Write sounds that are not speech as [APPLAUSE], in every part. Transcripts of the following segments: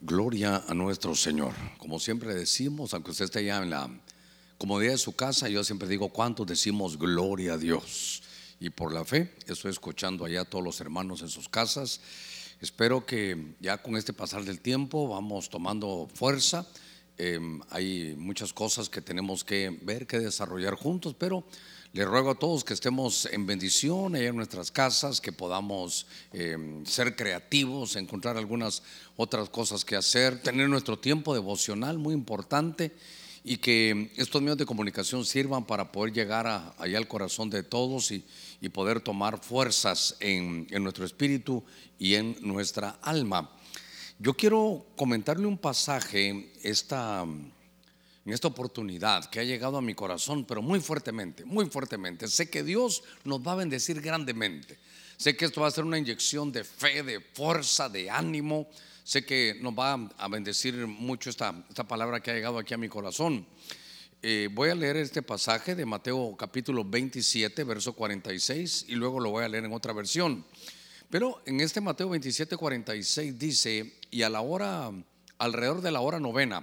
Gloria a nuestro Señor. Como siempre decimos, aunque usted esté ya en la comodidad de su casa, yo siempre digo, ¿cuántos decimos gloria a Dios? Y por la fe, estoy escuchando allá a todos los hermanos en sus casas. Espero que ya con este pasar del tiempo vamos tomando fuerza. Em, hay muchas cosas que tenemos que ver, que desarrollar juntos, pero le ruego a todos que estemos en bendición allá en nuestras casas, que podamos em, ser creativos, encontrar algunas otras cosas que hacer, tener nuestro tiempo devocional muy importante y que estos medios de comunicación sirvan para poder llegar allá al corazón de todos y, poder tomar fuerzas en, en nuestro espíritu y en nuestra alma. Yo quiero comentarle un pasaje esta en esta oportunidad que ha llegado a mi corazón, pero muy fuertemente, muy fuertemente. Sé que Dios nos va a bendecir grandemente. Sé que esto va a ser una inyección de fe, de fuerza, de ánimo. Sé que nos va a bendecir mucho esta, esta palabra que ha llegado aquí a mi corazón. Eh, voy a leer este pasaje de Mateo capítulo 27, verso 46, y luego lo voy a leer en otra versión. Pero en este Mateo 27, 46 dice, y a la hora, alrededor de la hora novena,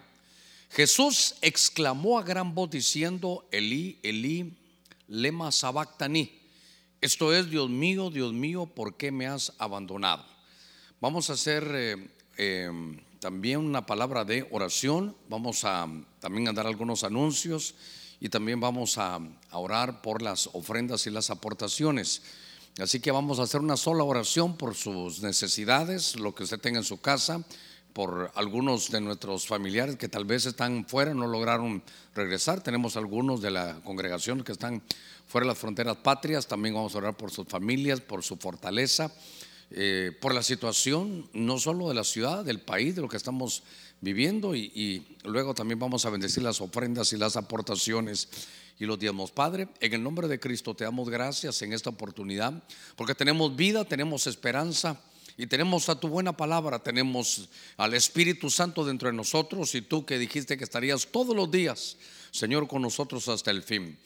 Jesús exclamó a gran voz diciendo, Elí, Elí, lema sabactani. Esto es, Dios mío, Dios mío, ¿por qué me has abandonado? Vamos a hacer eh, eh, también una palabra de oración, vamos a también a dar algunos anuncios y también vamos a, a orar por las ofrendas y las aportaciones. Así que vamos a hacer una sola oración por sus necesidades, lo que usted tenga en su casa por algunos de nuestros familiares que tal vez están fuera, no lograron regresar. Tenemos algunos de la congregación que están fuera de las fronteras patrias. También vamos a orar por sus familias, por su fortaleza, eh, por la situación, no solo de la ciudad, del país, de lo que estamos viviendo. Y, luego también vamos a bendecir las ofrendas y las aportaciones y los diezmos. Padre, en el nombre de Cristo te damos gracias en esta oportunidad, porque tenemos vida, tenemos esperanza y tenemos a tu buena palabra, tenemos al Espíritu Santo dentro de nosotros y tú que dijiste que estarías todos los días, Señor, con nosotros hasta el fin.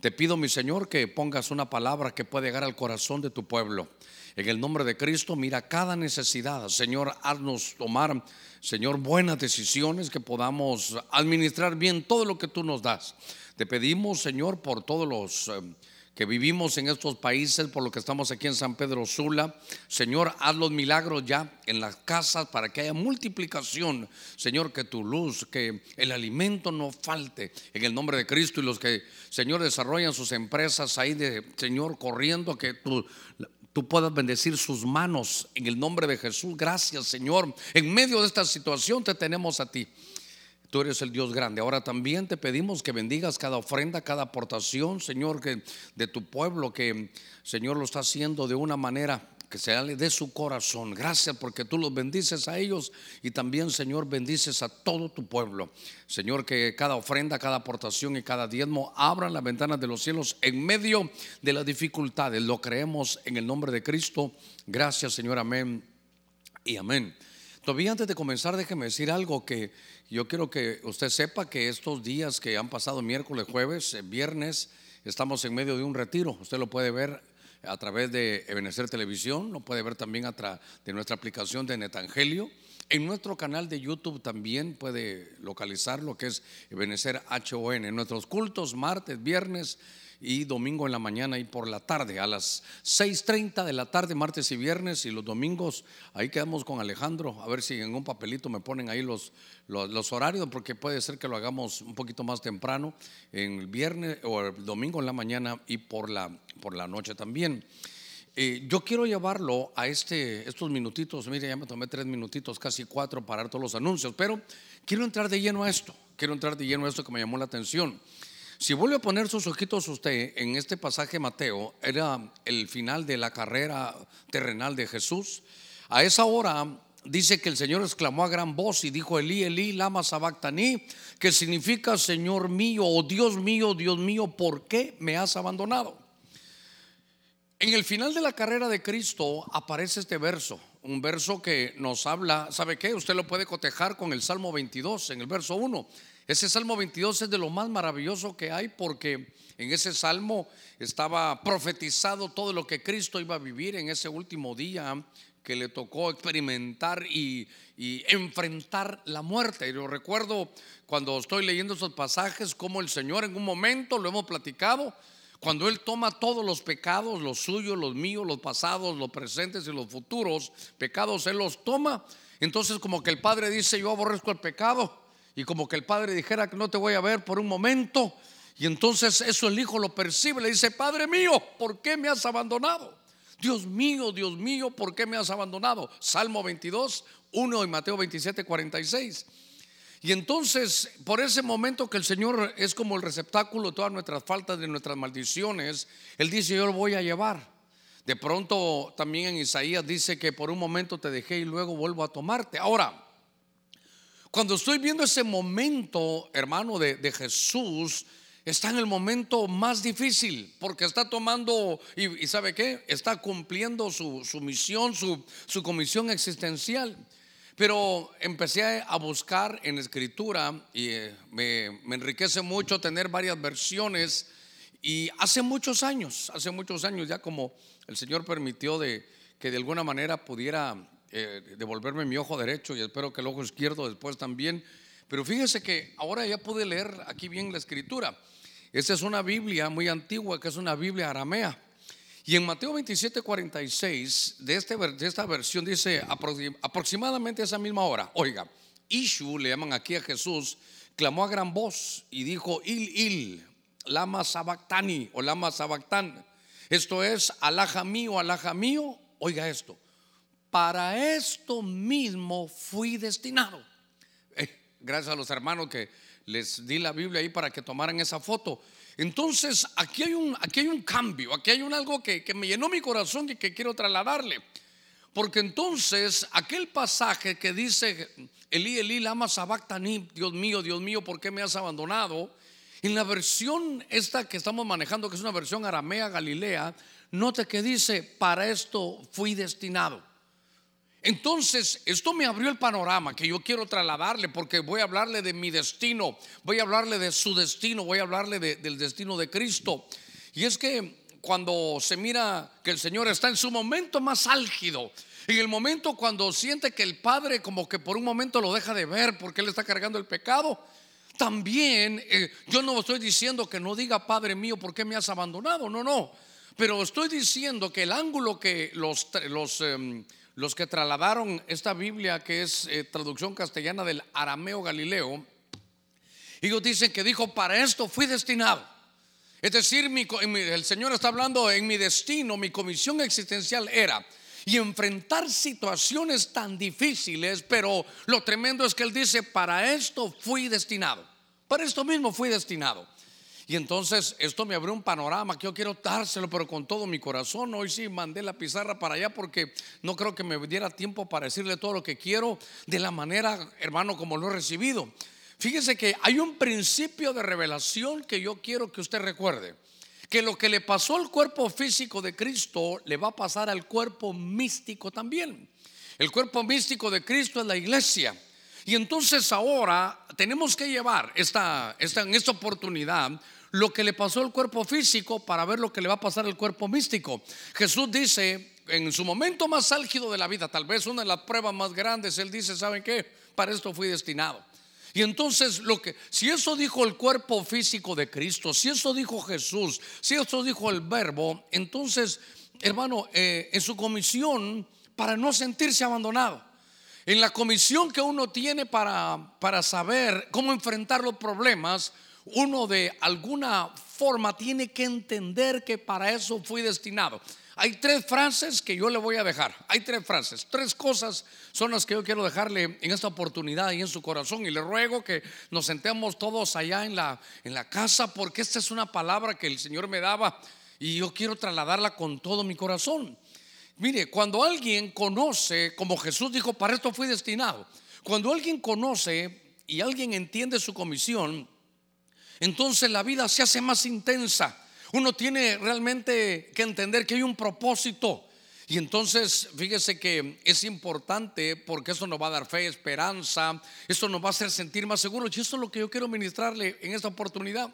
Te pido, mi Señor, que pongas una palabra que pueda llegar al corazón de tu pueblo. En el nombre de Cristo, mira cada necesidad. Señor, haznos tomar, Señor, buenas decisiones que podamos administrar bien todo lo que tú nos das. Te pedimos, Señor, por todos los... Eh, que vivimos en estos países, por lo que estamos aquí en San Pedro Sula. Señor, haz los milagros ya en las casas para que haya multiplicación. Señor, que tu luz, que el alimento no falte en el nombre de Cristo y los que, Señor, desarrollan sus empresas ahí de, Señor, corriendo, que tú, tú puedas bendecir sus manos en el nombre de Jesús. Gracias, Señor. En medio de esta situación te tenemos a ti. Tú eres el Dios grande. Ahora también te pedimos que bendigas cada ofrenda, cada aportación, Señor, que de tu pueblo, que Señor lo está haciendo de una manera que sale de su corazón. Gracias porque tú los bendices a ellos y también, Señor, bendices a todo tu pueblo. Señor, que cada ofrenda, cada aportación y cada diezmo abran las ventanas de los cielos en medio de las dificultades. Lo creemos en el nombre de Cristo. Gracias, Señor. Amén y amén. Todavía antes de comenzar, déjeme decir algo que yo quiero que usted sepa que estos días que han pasado miércoles, jueves, eh, viernes, estamos en medio de un retiro. Usted lo puede ver a través de Ebenecer Televisión, lo puede ver también a través de nuestra aplicación de Netangelio. En nuestro canal de YouTube también puede localizar lo que es Ebenecer HON. En nuestros cultos, martes, viernes y domingo en la mañana y por la tarde, a las 6.30 de la tarde, martes y viernes y los domingos, ahí quedamos con Alejandro, a ver si en un papelito me ponen ahí los, los, horarios, porque puede ser que lo hagamos un poquito más temprano, en el viernes o el domingo en la mañana y por la, por la noche también. Eh, yo quiero llevarlo a este, estos minutitos, mire, ya me tomé tres minutitos, casi cuatro para todos los anuncios, pero quiero entrar de lleno a esto, quiero entrar de lleno a esto que me llamó la atención. Si vuelve a poner sus ojitos usted en este pasaje Mateo, era el final de la carrera terrenal de Jesús. A esa hora dice que el Señor exclamó a gran voz y dijo, Elí, Elí, lama sabactani, que significa Señor mío, o oh Dios mío, Dios mío, ¿por qué me has abandonado? En el final de la carrera de Cristo aparece este verso, un verso que nos habla, ¿sabe qué? Usted lo puede cotejar con el Salmo 22 en el verso 1. Ese Salmo 22 es de lo más maravilloso que hay porque en ese salmo estaba profetizado todo lo que Cristo iba a vivir en ese último día que le tocó experimentar y, enfrentar la muerte. Yo recuerdo cuando estoy leyendo esos pasajes, como el Señor en un momento, lo hemos platicado, cuando Él toma todos los pecados, los suyos, los míos, los pasados, los presentes y los futuros pecados, Él los toma. Entonces como que el Padre dice, yo aborrezco el pecado. Y como que el Padre dijera que no te voy a ver por un momento. Y entonces eso el hijo lo percibe, le dice, Padre mío, ¿por qué me has abandonado? Dios mío, Dios mío, ¿por qué me has abandonado? Salmo 22, 1 y Mateo 27, 46. Y entonces, por ese momento que el Señor es como el receptáculo de todas nuestras faltas, de nuestras maldiciones, Él dice, yo lo voy a llevar. De pronto también en Isaías dice que por un momento te dejé y luego vuelvo a tomarte. Ahora, cuando estoy viendo ese momento, hermano, de, Jesús, está en el momento más difícil porque está tomando, y, sabe qué, está cumpliendo su, misión, su, su, comisión existencial. Pero empecé a buscar en escritura y eh, me, me enriquece mucho tener varias versiones. Y hace muchos años, hace muchos años ya como el Señor permitió de que de alguna manera pudiera eh, devolverme mi ojo derecho y espero que el ojo izquierdo después también. Pero fíjese que ahora ya pude leer aquí bien la escritura. Esta es una Biblia muy antigua que es una Biblia aramea. Y en Mateo 27, 46, de, este, de esta versión dice aproximadamente a esa misma hora. Oiga, Ishu, le llaman aquí a Jesús, clamó a gran voz y dijo, Il, Il, lama sabactani o lama sabactán. Esto es, alhaja mío, alhaja mío. Oiga esto, para esto mismo fui destinado. Eh, gracias a los hermanos que les di la Biblia ahí para que tomaran esa foto. Entonces, aquí hay un, aquí hay un cambio, aquí hay un algo que, me llenó mi corazón y que quiero trasladarle. Porque entonces, aquel pasaje que dice, Elí, Elí, lama sabactani, Dios mío, Dios mío, ¿por qué me has abandonado? En la versión esta que estamos manejando, que es una versión aramea galilea, note que dice, para esto fui destinado. Entonces, esto me abrió el panorama que yo quiero trasladarle porque voy a hablarle de mi destino, voy a hablarle de su destino, voy a hablarle del destino de Cristo. Y es que cuando se mira que el Señor está en su momento más álgido, en el momento cuando siente que el Padre como que por un momento lo deja de ver porque Él está cargando el pecado, también eh, yo no estoy diciendo que no diga Padre mío, ¿por qué me has abandonado? No, no. Pero estoy diciendo que el ángulo que los, em, los que trasladaron esta Biblia, que es eh, traducción castellana del arameo galileo, ellos dicen que dijo, para esto fui destinado. Es decir, el Señor está hablando en mi destino, mi comisión existencial era y enfrentar situaciones tan difíciles, pero lo tremendo es que Él dice, para esto fui destinado, para esto mismo fui destinado. Y entonces esto me abrió un panorama que yo quiero dárselo, pero con todo mi corazón. Hoy sí mandé la pizarra para allá porque no creo que me diera tiempo para decirle todo lo que quiero de la manera, hermano, como lo he recibido. Fíjese que hay un principio de revelación que yo quiero que usted recuerde. Que lo que le pasó al cuerpo físico de Cristo le va a pasar al cuerpo místico también. El cuerpo místico de Cristo es la iglesia. Y entonces ahora tenemos que llevar esta, esta, en esta oportunidad lo que le pasó al cuerpo físico para ver lo que le va a pasar al cuerpo místico. Jesús dice, en su momento más álgido de la vida, tal vez una de las pruebas más grandes, él dice, ¿saben qué? Para esto fui destinado. Y entonces lo que si eso dijo el cuerpo físico de Cristo, si eso dijo Jesús, si eso dijo el verbo, entonces, hermano, eh, en su comisión para no sentirse abandonado. En la comisión que uno tiene para, para saber cómo enfrentar los problemas, uno de alguna forma tiene que entender que para eso fui destinado. Hay tres frases que yo le voy a dejar. Hay tres frases, tres cosas son las que yo quiero dejarle en esta oportunidad y en su corazón. Y le ruego que nos sentemos todos allá en la, en la casa porque esta es una palabra que el Señor me daba y yo quiero trasladarla con todo mi corazón. Mire, cuando alguien conoce, como Jesús dijo, para esto fui destinado. Cuando alguien conoce y alguien entiende su comisión, entonces la vida se hace más intensa. Uno tiene realmente que entender que hay un propósito. Y entonces, fíjese que es importante porque eso nos va a dar fe, esperanza, esto nos va a hacer sentir más seguros. Y eso es lo que yo quiero ministrarle en esta oportunidad.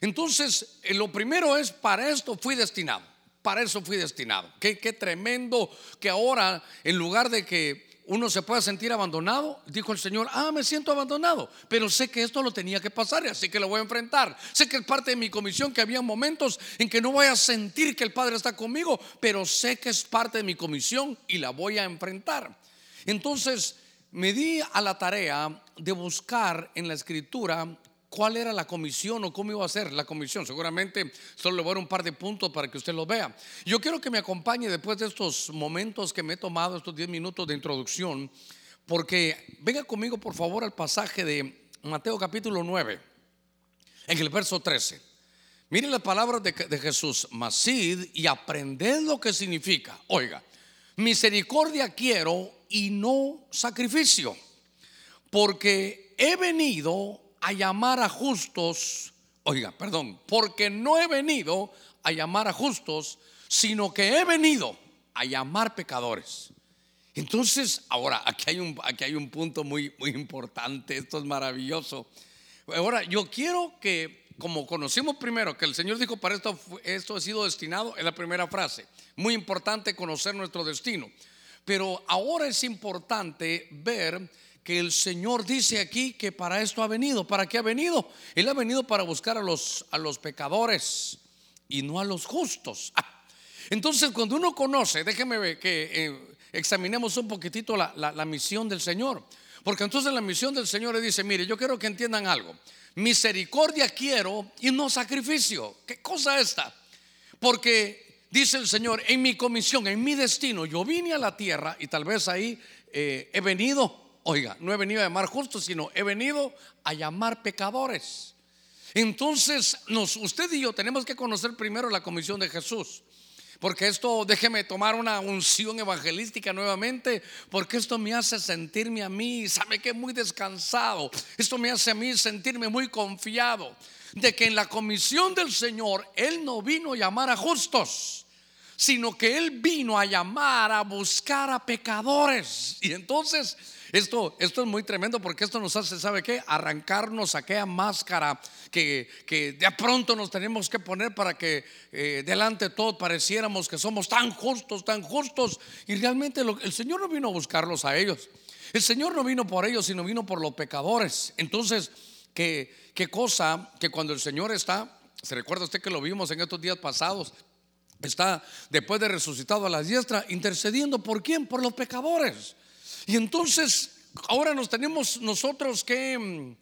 Entonces, eh, lo primero es, para esto fui destinado. Para eso fui destinado. Qué, qué tremendo que ahora, en lugar de que uno se pueda sentir abandonado, dijo el Señor, ah, me siento abandonado, pero sé que esto lo tenía que pasar y así que lo voy a enfrentar. Sé que es parte de mi comisión, que había momentos en que no voy a sentir que el Padre está conmigo, pero sé que es parte de mi comisión y la voy a enfrentar. Entonces me di a la tarea de buscar en la escritura cuál era la comisión o cómo iba a ser la comisión. Seguramente solo le voy a dar un par de puntos para que usted lo vea. Yo quiero que me acompañe después de estos momentos que me he tomado, estos 10 minutos de introducción, porque venga conmigo por favor al pasaje de Mateo capítulo 9, en el verso 13. Miren las palabras de, de Jesús, masid y aprended lo que significa. Oiga, misericordia quiero y no sacrificio, porque he venido a llamar a justos, oiga, perdón, porque no he venido a llamar a justos, sino que he venido a llamar pecadores. Entonces, ahora, aquí hay un, aquí hay un punto muy, muy importante, esto es maravilloso. Ahora, yo quiero que, como conocimos primero que el Señor dijo, para esto, esto ha sido destinado, es la primera frase. Muy importante conocer nuestro destino. Pero ahora es importante ver que el Señor dice aquí que para esto ha venido. ¿Para qué ha venido? Él ha venido para buscar a los, a los pecadores y no a los justos. Ah, entonces, cuando uno conoce, déjeme que eh, examinemos un poquitito la, la, misión del Señor. Porque entonces la misión del Señor le dice, mire, yo quiero que entiendan algo. Misericordia quiero y no sacrificio. ¿Qué cosa esta? Porque dice el Señor, en mi comisión, en mi destino, yo vine a la tierra y tal vez ahí eh, he venido Oiga, no he venido a llamar justos, sino he venido a llamar pecadores. Entonces, nos, usted y yo tenemos que conocer primero la comisión de Jesús. Porque esto, déjeme tomar una unción evangelística nuevamente, porque esto me hace sentirme a mí, sabe que muy descansado. Esto me hace a mí sentirme muy confiado de que en la comisión del Señor Él no vino a llamar a justos, sino que Él vino a llamar, a buscar a pecadores. Y entonces esto, esto es muy tremendo porque esto nos hace, ¿sabe qué? Arrancarnos aquella máscara que, que de pronto nos tenemos que poner para que eh, delante de todos pareciéramos que somos tan justos, tan justos. Y realmente el Señor no vino a buscarlos a ellos. El Señor no vino por ellos, sino vino por los pecadores. Entonces, ¿qué, qué cosa que cuando el Señor está, se recuerda usted que lo vimos en estos días pasados, está después de resucitado a la diestra, intercediendo por quién? Por los pecadores. Y entonces, ahora nos tenemos nosotros que mm,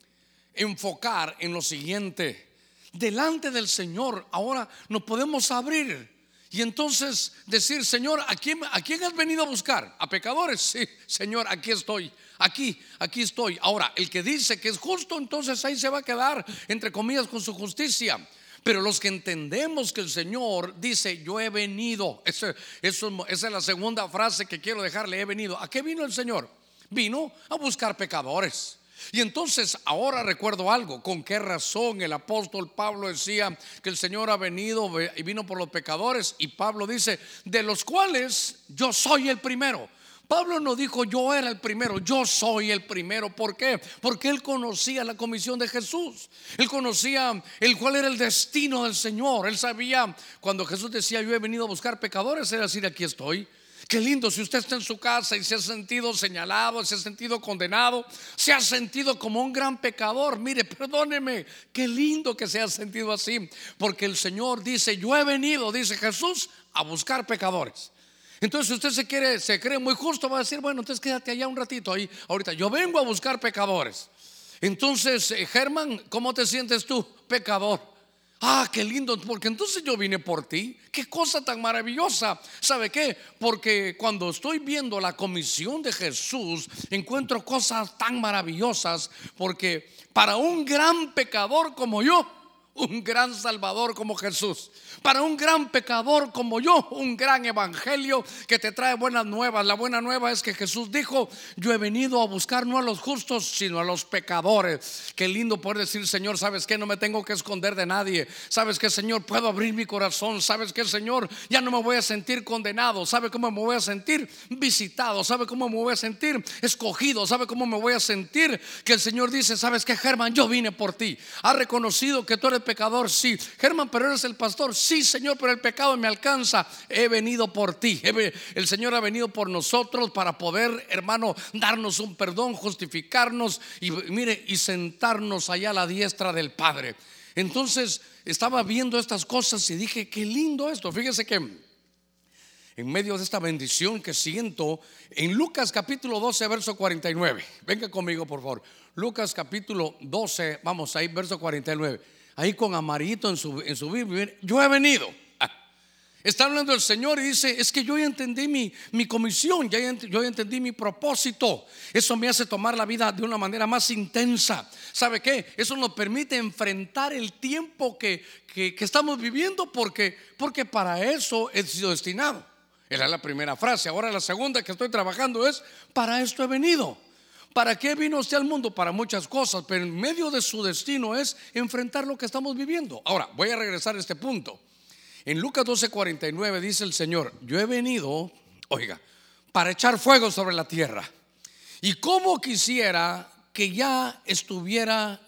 enfocar en lo siguiente. Delante del Señor, ahora nos podemos abrir. Y entonces decir, Señor, ¿a quién, ¿a quién has venido a buscar? ¿A pecadores? Sí, Señor, aquí estoy. Aquí, aquí estoy. Ahora, el que dice que es justo, entonces ahí se va a quedar, entre comillas, con su justicia. Pero los que entendemos que el Señor dice, yo he venido, eso, esa es la segunda frase que quiero dejarle, he venido. ¿A qué vino el Señor? Vino a buscar pecadores. Y entonces ahora recuerdo algo, con qué razón el apóstol Pablo decía que el Señor ha venido y vino por los pecadores y Pablo dice, de los cuales yo soy el primero. Pablo no dijo yo era el primero, yo soy el primero. ¿Por qué? Porque él conocía la comisión de Jesús. Él conocía el cuál era el destino del Señor. Él sabía cuando Jesús decía yo he venido a buscar pecadores, era decir aquí estoy. Qué lindo si usted está en su casa y se ha sentido señalado, se ha sentido condenado, se ha sentido como un gran pecador. Mire, perdóneme, qué lindo que se ha sentido así, porque el Señor dice, yo he venido, dice Jesús, a buscar pecadores. Entonces, usted se quiere, se cree muy justo, va a decir, bueno, entonces quédate allá un ratito ahí. Ahorita, yo vengo a buscar pecadores. Entonces, eh, Germán, ¿cómo te sientes tú? Pecador. Ah, qué lindo, porque entonces yo vine por ti. Qué cosa tan maravillosa. ¿Sabe qué? Porque cuando estoy viendo la comisión de Jesús, encuentro cosas tan maravillosas, porque para un gran pecador como yo, un gran Salvador como Jesús, para un gran pecador como yo, un gran evangelio que te trae buenas nuevas. La buena nueva es que Jesús dijo, yo he venido a buscar no a los justos, sino a los pecadores. Qué lindo poder decir, Señor, ¿sabes que No me tengo que esconder de nadie. ¿Sabes que Señor? Puedo abrir mi corazón. ¿Sabes que Señor? Ya no me voy a sentir condenado. ¿Sabe cómo me voy a sentir? Visitado. ¿Sabe cómo me voy a sentir? Escogido. ¿Sabe cómo me voy a sentir? Que el Señor dice, ¿sabes que Germán? Yo vine por ti. Ha reconocido que tú eres pecador, sí. Germán, pero eres el pastor, sí, Señor, pero el pecado me alcanza. He venido por ti. El Señor ha venido por nosotros para poder, hermano, darnos un perdón, justificarnos y mire, y sentarnos allá a la diestra del Padre. Entonces estaba viendo estas cosas y dije, qué lindo esto. Fíjese que en medio de esta bendición que siento, en Lucas capítulo 12, verso 49. Venga conmigo, por favor. Lucas capítulo 12, vamos ahí, verso 49. Ahí con amarito en su, en su Biblia. Yo he venido. Ah, está hablando el Señor y dice, es que yo ya entendí mi, mi comisión, ya, yo ya entendí mi propósito. Eso me hace tomar la vida de una manera más intensa. ¿Sabe qué? Eso nos permite enfrentar el tiempo que, que, que estamos viviendo porque, porque para eso he sido destinado. Era la primera frase. Ahora la segunda que estoy trabajando es, para esto he venido. ¿Para qué vino usted al mundo? Para muchas cosas, pero en medio de su destino es enfrentar lo que estamos viviendo. Ahora, voy a regresar a este punto. En Lucas 12:49 dice el Señor, yo he venido, oiga, para echar fuego sobre la tierra. Y como quisiera que ya estuviera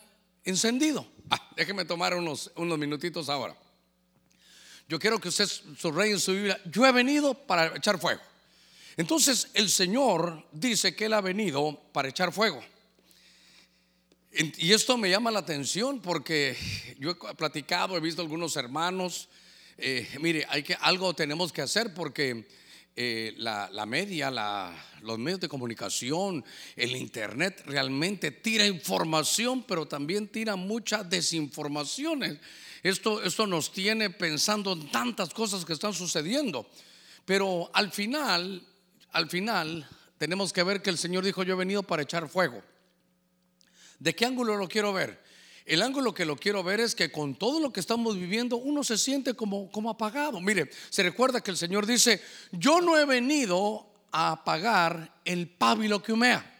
encendido. Ah, déjeme tomar unos, unos minutitos ahora. Yo quiero que usted subraye en su Biblia, yo he venido para echar fuego. Entonces el Señor dice que Él ha venido para echar fuego. Y esto me llama la atención porque yo he platicado, he visto algunos hermanos, eh, mire, hay que, algo tenemos que hacer porque eh, la, media, los medios de comunicación, el internet realmente tira información, pero también tira muchas desinformaciones. Esto, esto nos tiene pensando en tantas cosas que están sucediendo. Pero al final al final tenemos que ver que el Señor dijo, yo he venido para echar fuego. ¿De qué ángulo lo quiero ver? El ángulo que lo quiero ver es que con todo lo que estamos viviendo uno se siente como, como apagado. Mire, se recuerda que el Señor dice, yo no he venido a apagar el pábilo que humea.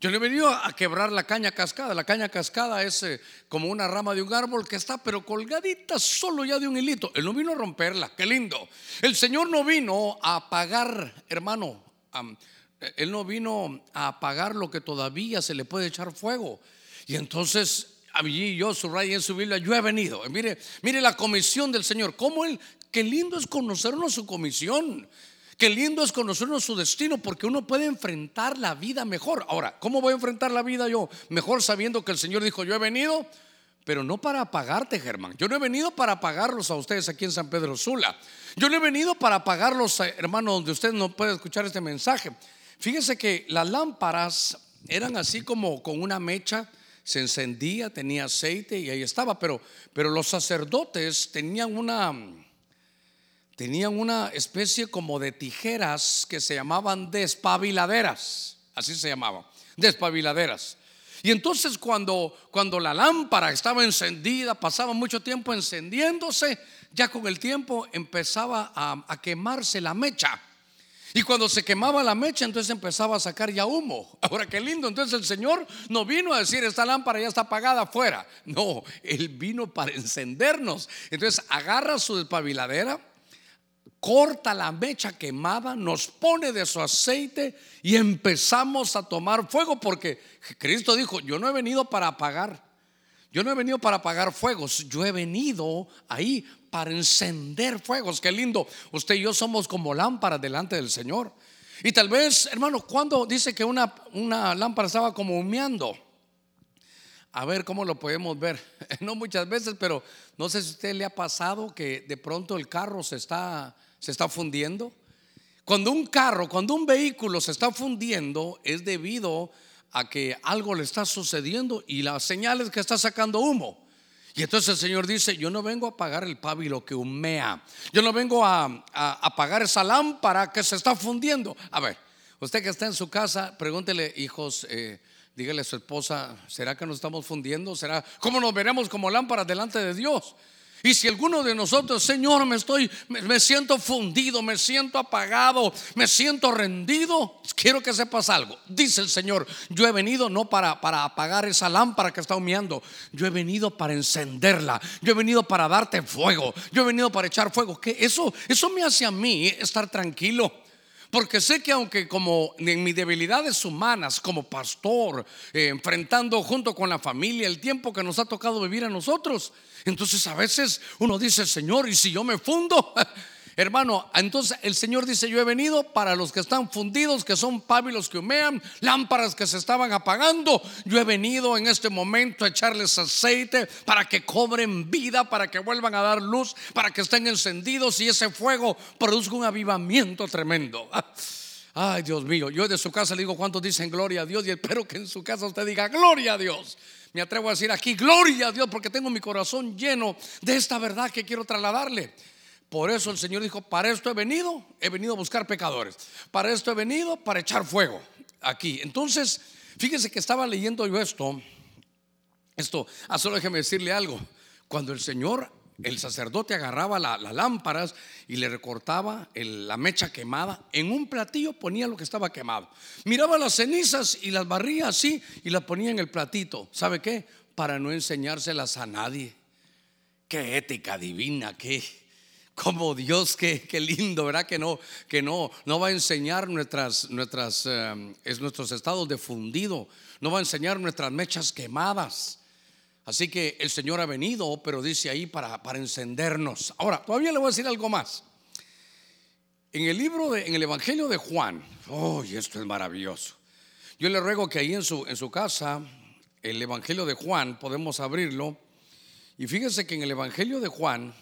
Yo no he venido a quebrar la caña cascada. La caña cascada es eh, como una rama de un árbol que está pero colgadita solo ya de un hilito. Él no vino a romperla, qué lindo. El Señor no vino a apagar, hermano. él no vino a apagar lo que todavía se le puede echar fuego. Y entonces allí yo subrayé en su Biblia, yo he venido. Mire, mire la comisión del Señor. Cómo él, qué lindo es conocernos su comisión. Qué lindo es conocernos su destino porque uno puede enfrentar la vida mejor. Ahora, ¿cómo voy a enfrentar la vida yo? Mejor sabiendo que el Señor dijo, yo he venido, pero no para apagarte, Germán. Yo no he venido para apagarlos a ustedes aquí en San Pedro Sula. Yo no he venido para apagarlos, eh, hermano, donde usted no puede escuchar este mensaje. Fíjese que las lámparas eran así como con una mecha, se encendía, tenía aceite y ahí estaba, pero, pero los sacerdotes tenían una tenían una especie como de tijeras que se llamaban despabiladeras, así se llamaban, despabiladeras. Y entonces cuando, cuando la lámpara estaba encendida, pasaba mucho tiempo encendiéndose, ya con el tiempo empezaba a, a quemarse la mecha. Y cuando se quemaba la mecha, entonces empezaba a sacar ya humo. [LAUGHS] Ahora qué lindo. Entonces el Señor no vino a decir, esta lámpara ya está apagada afuera. No, Él vino para [LAUGHS] encendernos. Entonces agarra su despabiladera corta la mecha quemada, nos pone de su aceite y empezamos a tomar fuego porque Cristo dijo, yo no he venido para apagar, yo no he venido para apagar fuegos, yo he venido ahí para encender fuegos. Qué lindo, usted y yo somos como lámparas delante del Señor. Y tal vez, hermano, cuando dice que una, una lámpara estaba como humeando, a ver cómo lo podemos ver. [LAUGHS] No muchas veces, pero no sé si a usted le ha pasado que de pronto el carro se está se está fundiendo. Cuando un carro, cuando un vehículo se está fundiendo, es debido a que algo le está sucediendo y la señal es que está sacando humo. Y entonces el Señor dice, yo no vengo a apagar el pábilo que humea, yo no vengo a, apagar esa lámpara que se está fundiendo. A ver, usted que está en su casa, pregúntele, hijos, eh, dígale a su esposa, ¿será que nos estamos fundiendo? ¿Será cómo nos veremos como lámparas delante de Dios? Y si alguno de nosotros, Señor, me estoy, me, siento fundido, me siento apagado, me siento rendido, quiero que sepas algo. Dice el Señor, yo he venido no para, para apagar esa lámpara que está humeando, yo he venido para encenderla, yo he venido para darte fuego, yo he venido para echar fuego. Que eso, eso me hace a mí estar tranquilo. Porque sé que aunque como en mis debilidades humanas, como pastor, eh, enfrentando junto con la familia el tiempo que nos ha tocado vivir a nosotros, entonces a veces uno dice, Señor, ¿y si yo me fundo? [LAUGHS] Hermano, entonces el Señor dice, yo he venido para los que están fundidos, que son pábilos que humean, lámparas que se estaban apagando. Yo he venido en este momento a echarles aceite para que cobren vida, para que vuelvan a dar luz, para que estén encendidos y ese fuego produzca un avivamiento tremendo. [LAUGHS] Ay, Dios mío, yo de su casa le digo cuántos dicen gloria a Dios y espero que en su casa usted diga gloria a Dios. Me atrevo a decir aquí gloria a Dios porque tengo mi corazón lleno de esta verdad que quiero trasladarle. Por eso el Señor dijo, para esto he venido, he venido a buscar pecadores. Para esto he venido, para echar fuego aquí. Entonces, fíjese que estaba leyendo yo esto. Esto, ah, solo déjeme decirle algo. Cuando el Señor, el sacerdote agarraba las lámparas y le recortaba la mecha quemada, en un platillo ponía lo que estaba quemado. Miraba las cenizas y las barría así y las ponía en el platito. ¿Sabe qué? Para no enseñárselas a nadie. Qué ética divina, qué como Dios, qué, lindo, ¿verdad? Que no, que no, no va a enseñar nuestras, nuestras, eh, es nuestros estados de fundido, no va a enseñar nuestras mechas quemadas. Así que el Señor ha venido, pero dice ahí para, para encendernos. Ahora, todavía le voy a decir algo más. En el libro, de, en el Evangelio de Juan, oh, esto es maravilloso. Yo le ruego que ahí en su, en su casa, el Evangelio de Juan, podemos abrirlo. Y fíjese que en el Evangelio de Juan,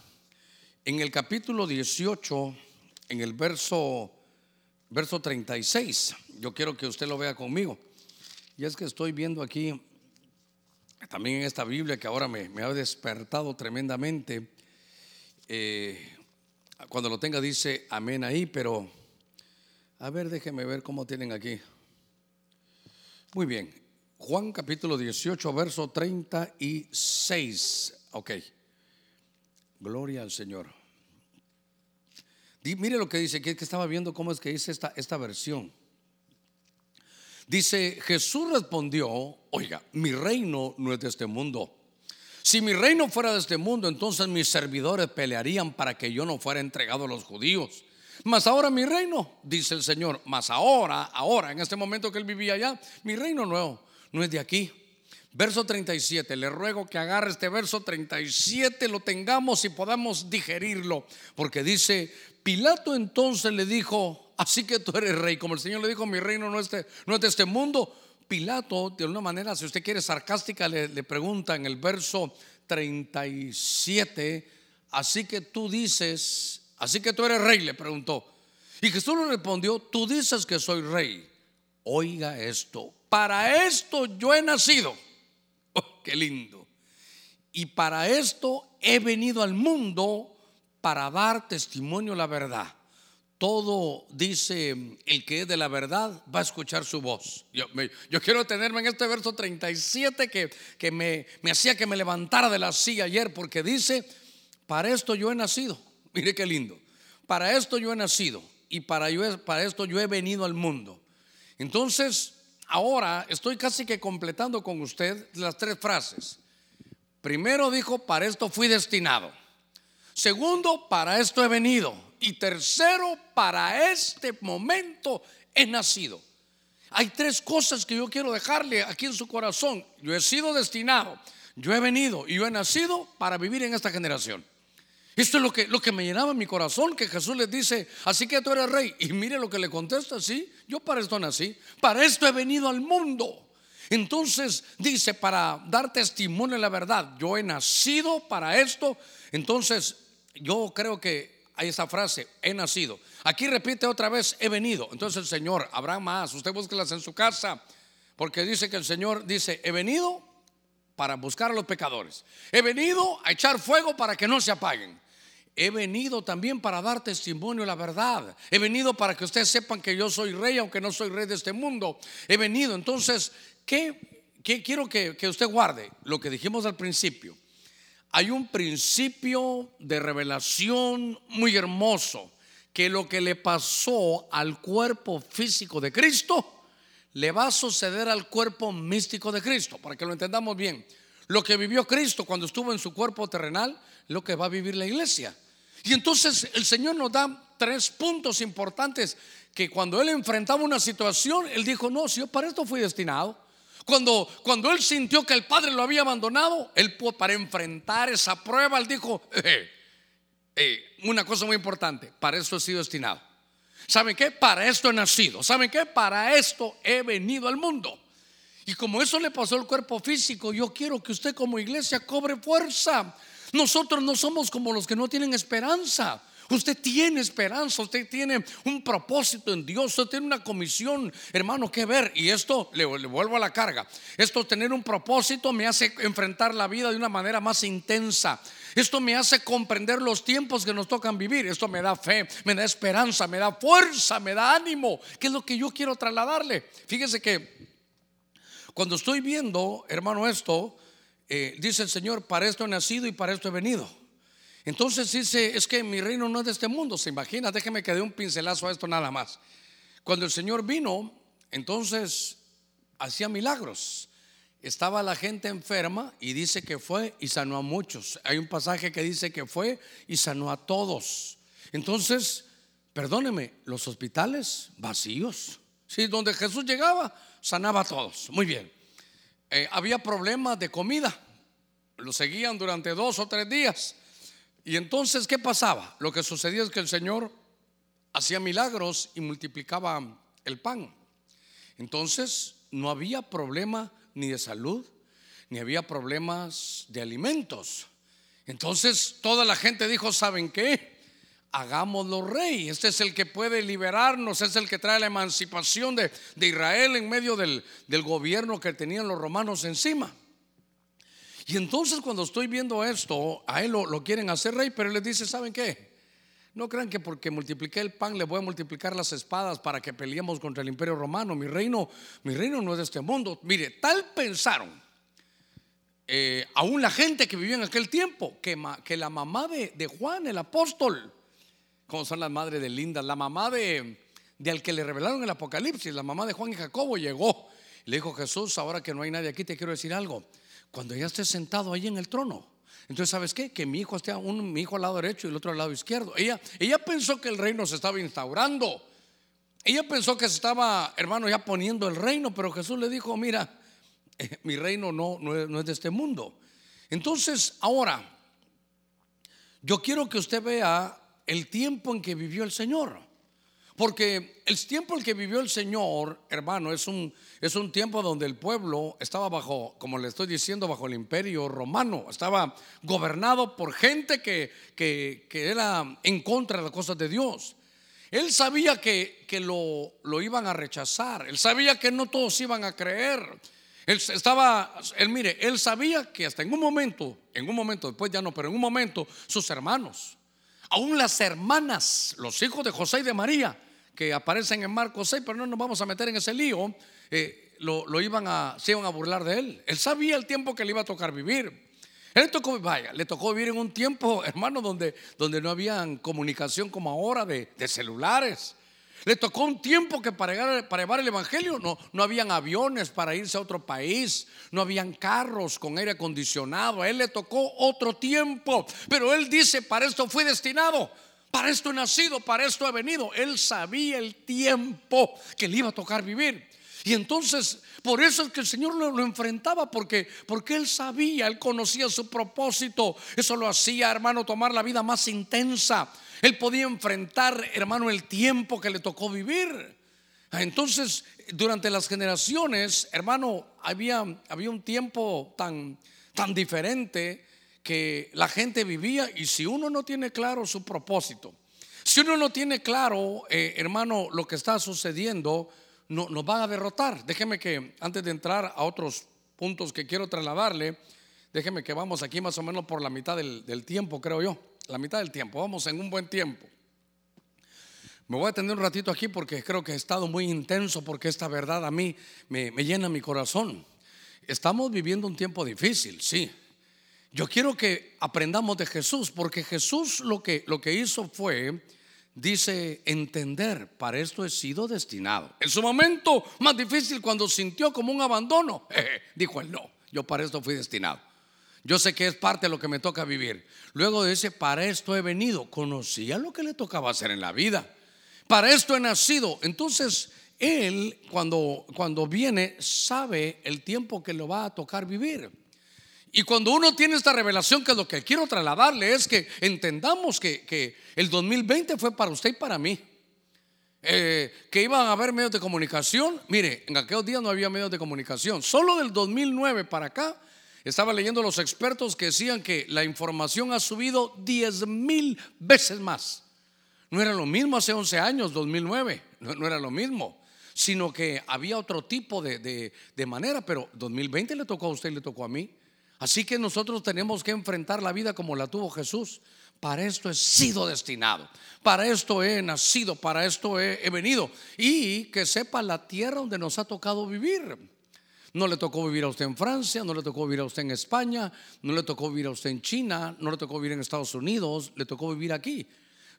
en el capítulo 18, en el verso, verso 36, yo quiero que usted lo vea conmigo. Y es que estoy viendo aquí, también en esta Biblia que ahora me, ha despertado tremendamente. Eh, cuando lo tenga dice amén ahí, pero a ver, déjeme ver cómo tienen aquí. Muy bien, Juan capítulo 18, verso 36. Ok, gloria al Señor. Mire lo que dice, que, que estaba viendo cómo es que dice esta, esta versión. Dice, Jesús respondió, oiga, mi reino no es de este mundo. Si mi reino fuera de este mundo, entonces mis servidores pelearían para que yo no fuera entregado a los judíos. Mas ahora mi reino, dice el Señor, mas ahora, ahora, en este momento que él vivía allá, mi reino no, no es de aquí. Verso 37, le ruego que agarre este verso 37, lo tengamos y podamos digerirlo, porque dice, Pilato entonces le dijo, así que tú eres rey, como el Señor le dijo, mi reino no es de, este mundo. Pilato, de una manera, si usted quiere sarcástica, le, le pregunta en el verso 37, así que tú dices, así que tú eres rey, le preguntó. Y Jesús le respondió, tú dices que soy rey. Oiga esto, para esto yo he nacido. [LAUGHS] Oh, qué lindo. Y para esto he venido al mundo para dar testimonio la verdad. Todo dice el que es de la verdad va a escuchar su voz. Yo, quiero tenerme en este verso 37 que, que me, me hacía que me levantara de la silla ayer porque dice, para esto yo he nacido. [LAUGHS] Mire qué lindo. Para esto yo he nacido y para, yo, para esto yo he venido al mundo. Entonces, ahora estoy casi que completando con usted las tres frases. Primero dijo, para esto fui destinado. Segundo, para esto he venido. Y tercero, para este momento he nacido. Hay tres cosas que yo quiero dejarle aquí en su corazón. Yo he sido destinado, yo he venido y yo he nacido para vivir en esta generación. Esto es lo que, lo que me llenaba mi corazón, que Jesús les dice, así que tú eres rey. Y mire lo que le contesta, sí, yo para esto nací, para esto he venido al mundo. Entonces dice, para dar testimonio de la verdad, yo he nacido para esto. Entonces yo creo que hay esa frase, he nacido. Aquí repite otra vez, he venido. Entonces el Señor, habrá más, usted búsquelas en su casa, porque dice que el Señor dice, he venido para buscar a los pecadores. He venido a echar fuego para que no se apaguen. He venido también para dar testimonio de la verdad. He venido para que ustedes sepan que yo soy rey, aunque no soy rey de este mundo. He venido. Entonces, ¿qué, quiero que usted guarde? Lo que dijimos al principio. Hay un principio de revelación muy hermoso, que lo que le pasó al cuerpo físico de Cristo, le va a suceder al cuerpo místico de Cristo, para que lo entendamos bien. Lo que vivió Cristo cuando estuvo en su cuerpo terrenal, lo que va a vivir la iglesia. Y entonces el Señor nos da tres puntos importantes que cuando Él enfrentaba una situación, Él dijo, no, si yo para esto fui destinado. Cuando, cuando Él sintió que el Padre lo había abandonado, Él para enfrentar esa prueba, Él dijo, eh, eh, una cosa muy importante, para esto he sido destinado. ¿Saben qué? Para esto he nacido. ¿Saben qué? Para esto he venido al mundo. Y como eso le pasó al cuerpo físico, yo quiero que usted como iglesia cobre fuerza. Nosotros no somos como los que no tienen esperanza. Usted tiene esperanza, usted tiene un propósito en Dios, usted tiene una comisión, hermano, que ver. Y esto, le, vuelvo a la carga, esto tener un propósito me hace enfrentar la vida de una manera más intensa. Esto me hace comprender los tiempos que nos tocan vivir. Esto me da fe, me da esperanza, me da fuerza, me da ánimo, que es lo que yo quiero trasladarle. Fíjese que cuando estoy viendo, hermano, esto, eh, dice el Señor, para esto he nacido y para esto he venido. Entonces dice, es que mi reino no es de este mundo, se imagina, déjeme que dé un pincelazo a esto nada más. Cuando el Señor vino, entonces hacía milagros. Estaba la gente enferma y dice que fue y sanó a muchos. Hay un pasaje que dice que fue y sanó a todos. Entonces, perdóneme, los hospitales vacíos. Sí, donde Jesús llegaba, sanaba a todos. Muy bien. Eh, había problemas de comida. Lo seguían durante dos o tres días. Y entonces, ¿qué pasaba? Lo que sucedía es que el Señor hacía milagros y multiplicaba el pan. Entonces, no había problema ni de salud, ni había problemas de alimentos. Entonces, toda la gente dijo, ¿saben qué? hagámoslo rey. Este es el que puede liberarnos, es el que trae la emancipación de, Israel en medio del, gobierno que tenían los romanos encima. Y entonces cuando estoy viendo esto, a él lo, quieren hacer rey, pero él les dice, ¿saben qué? No crean que porque multipliqué el pan le voy a multiplicar las espadas para que peleemos contra el imperio romano. Mi reino, mi reino no es de este mundo. Mire, tal pensaron eh, aún la gente que vivía en aquel tiempo, que, la mamá de, de Juan, el apóstol, como son las madres de Linda, la mamá de, de al que le revelaron el Apocalipsis, la mamá de Juan y Jacobo llegó. Le dijo Jesús, ahora que no hay nadie aquí, te quiero decir algo. Cuando ya estés sentado ahí en el trono, entonces, ¿sabes qué? Que mi hijo esté un mi hijo al lado derecho y el otro al lado izquierdo. Ella, ella pensó que el reino se estaba instaurando. Ella pensó que se estaba, hermano, ya poniendo el reino, pero Jesús le dijo, mira, eh, mi reino no, no no es de este mundo. Entonces, ahora, yo quiero que usted vea el tiempo en que vivió el Señor. Porque el tiempo en que vivió el Señor, hermano, es un, es un tiempo donde el pueblo estaba bajo, como le estoy diciendo, bajo el imperio romano. Estaba gobernado por gente que, que, era en contra de las cosas de Dios. Él sabía que, que lo, lo iban a rechazar. Él sabía que no todos iban a creer. Él estaba, él mire, él sabía que hasta en un momento, en un momento, después ya no, pero en un momento, sus hermanos, Aún las hermanas, los hijos de José y de María, que aparecen en Marcos 6, pero no nos vamos a meter en ese lío, eh, lo, iban a, se iban a burlar de él. Él sabía el tiempo que le iba a tocar vivir. Él tocó, vaya, le tocó vivir en un tiempo, [LAUGHS] hermano, donde, donde no había comunicación como ahora de, de celulares. Le tocó un tiempo que para, llegar, para llevar el Evangelio no, no habían aviones para irse a otro país, no habían carros con aire acondicionado. A él le tocó otro tiempo, pero él dice, para esto fui destinado. Para esto he nacido, para esto he venido. Él sabía el tiempo que le iba a tocar vivir. Y entonces, por eso es que el Señor lo, lo, enfrentaba, porque, porque Él sabía, Él conocía su propósito. Eso lo hacía, hermano, tomar la vida más intensa. Él podía enfrentar, hermano, el tiempo que le tocó vivir. Entonces, durante las generaciones, hermano, había, había un tiempo tan, tan diferente que la gente vivía y si uno no tiene claro su propósito, si uno no tiene claro, eh, hermano, lo que está sucediendo, no, nos van a derrotar. Déjeme que antes de entrar a otros puntos que quiero trasladarle, déjeme que vamos aquí más o menos por la mitad del, tiempo, creo yo la mitad del tiempo, vamos en un buen tiempo. Me voy a tener un ratito aquí porque creo que he estado muy intenso porque esta verdad a mí me llena mi corazón. Estamos viviendo un tiempo difícil, sí. Yo quiero que aprendamos de Jesús porque Jesús lo que, lo que hizo fue dice entender, para esto he sido destinado. En su momento más difícil, cuando sintió como un abandono, [LAUGHS] dijo él, no, yo para esto fui destinado. Yo sé que es parte de lo que me toca vivir. Luego dice, para esto he venido. Conocía lo que le tocaba hacer en la vida. Para esto he nacido. Entonces, él cuando, cuando viene sabe el tiempo que lo va a tocar vivir. Y cuando uno tiene esta revelación, que lo que quiero trasladarle es que entendamos que, el 2020 fue para usted y para mí. Eh, que iban a haber medios de comunicación. Mire, en aquellos días no había medios de comunicación. Solo del 2009 para acá, estaba leyendo los expertos que decían que la información ha subido 10 mil veces más. No era lo mismo hace 11 años, 2009, no, no era lo mismo, sino que había otro tipo de, de, de manera, pero 2020 le tocó a usted y le tocó a mí. Así que nosotros tenemos que enfrentar la vida como la tuvo Jesús. Para esto he sido destinado, para esto he nacido, para esto he, venido. Y que sepa la tierra donde nos ha tocado vivir. No le tocó vivir a usted en Francia, no le tocó vivir a usted en España, no le tocó vivir a usted en China, no le tocó vivir en Estados Unidos, le tocó vivir aquí.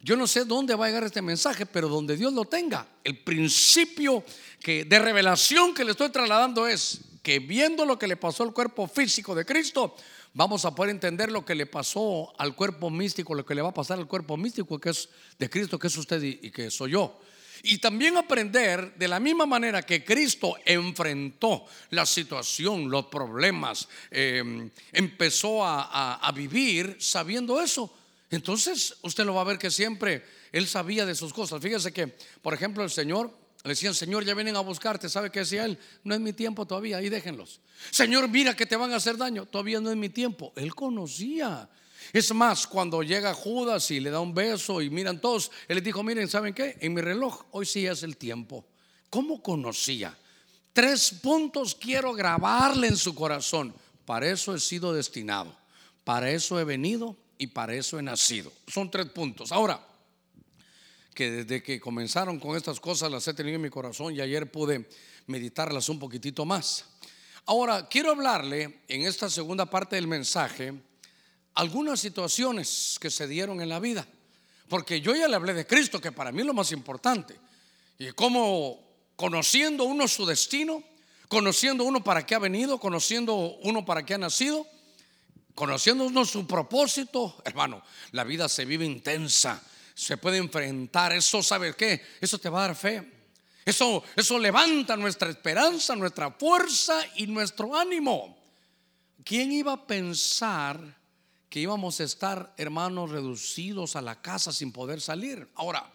Yo no sé dónde va a llegar este mensaje, pero donde Dios lo tenga, el principio que, de revelación que le estoy trasladando es, que viendo lo que le pasó al cuerpo físico de Cristo, vamos a poder entender lo que le pasó al cuerpo místico, lo que le va a pasar al cuerpo místico que es de Cristo, que es usted y, que soy yo. Y también aprender de la misma manera que Cristo enfrentó la situación, los problemas, em, empezó a vivir sabiendo eso. Entonces usted lo va a ver que siempre él sabía de sus cosas. Fíjese que, por ejemplo, el Señor le decían, Señor, ya vienen a buscarte. ¿Sabe qué decía él? No es mi tiempo todavía, ahí déjenlos. Señor, mira que te van a hacer daño. Todavía no es mi tiempo. Él conocía. Es más, cuando llega Judas y le da un beso y miran todos, él les dijo, miren, ¿saben qué? En mi reloj hoy sí es el tiempo. ¿Cómo conocía? Tres puntos quiero grabarle en su corazón. Para eso he sido destinado. Para eso he venido y para eso he nacido. Son tres puntos. Ahora, que desde que comenzaron con estas cosas las he tenido en mi corazón y ayer pude meditarlas un poquitito más. Ahora, quiero hablarle en esta segunda parte del mensaje algunas situaciones que se dieron en la vida. Porque yo ya le hablé de Cristo, que para mí es lo más importante. Y cómo conociendo uno su destino, conociendo uno para qué ha venido, conociendo uno para qué ha nacido, conociendo uno su propósito, hermano, la vida se vive intensa se puede enfrentar. Eso, ¿sabe qué? Eso te va a dar fe. Eso, eso levanta nuestra esperanza, nuestra fuerza y nuestro ánimo. ¿Quién iba a pensar que íbamos a estar, hermanos, reducidos a la casa sin poder salir? Ahora,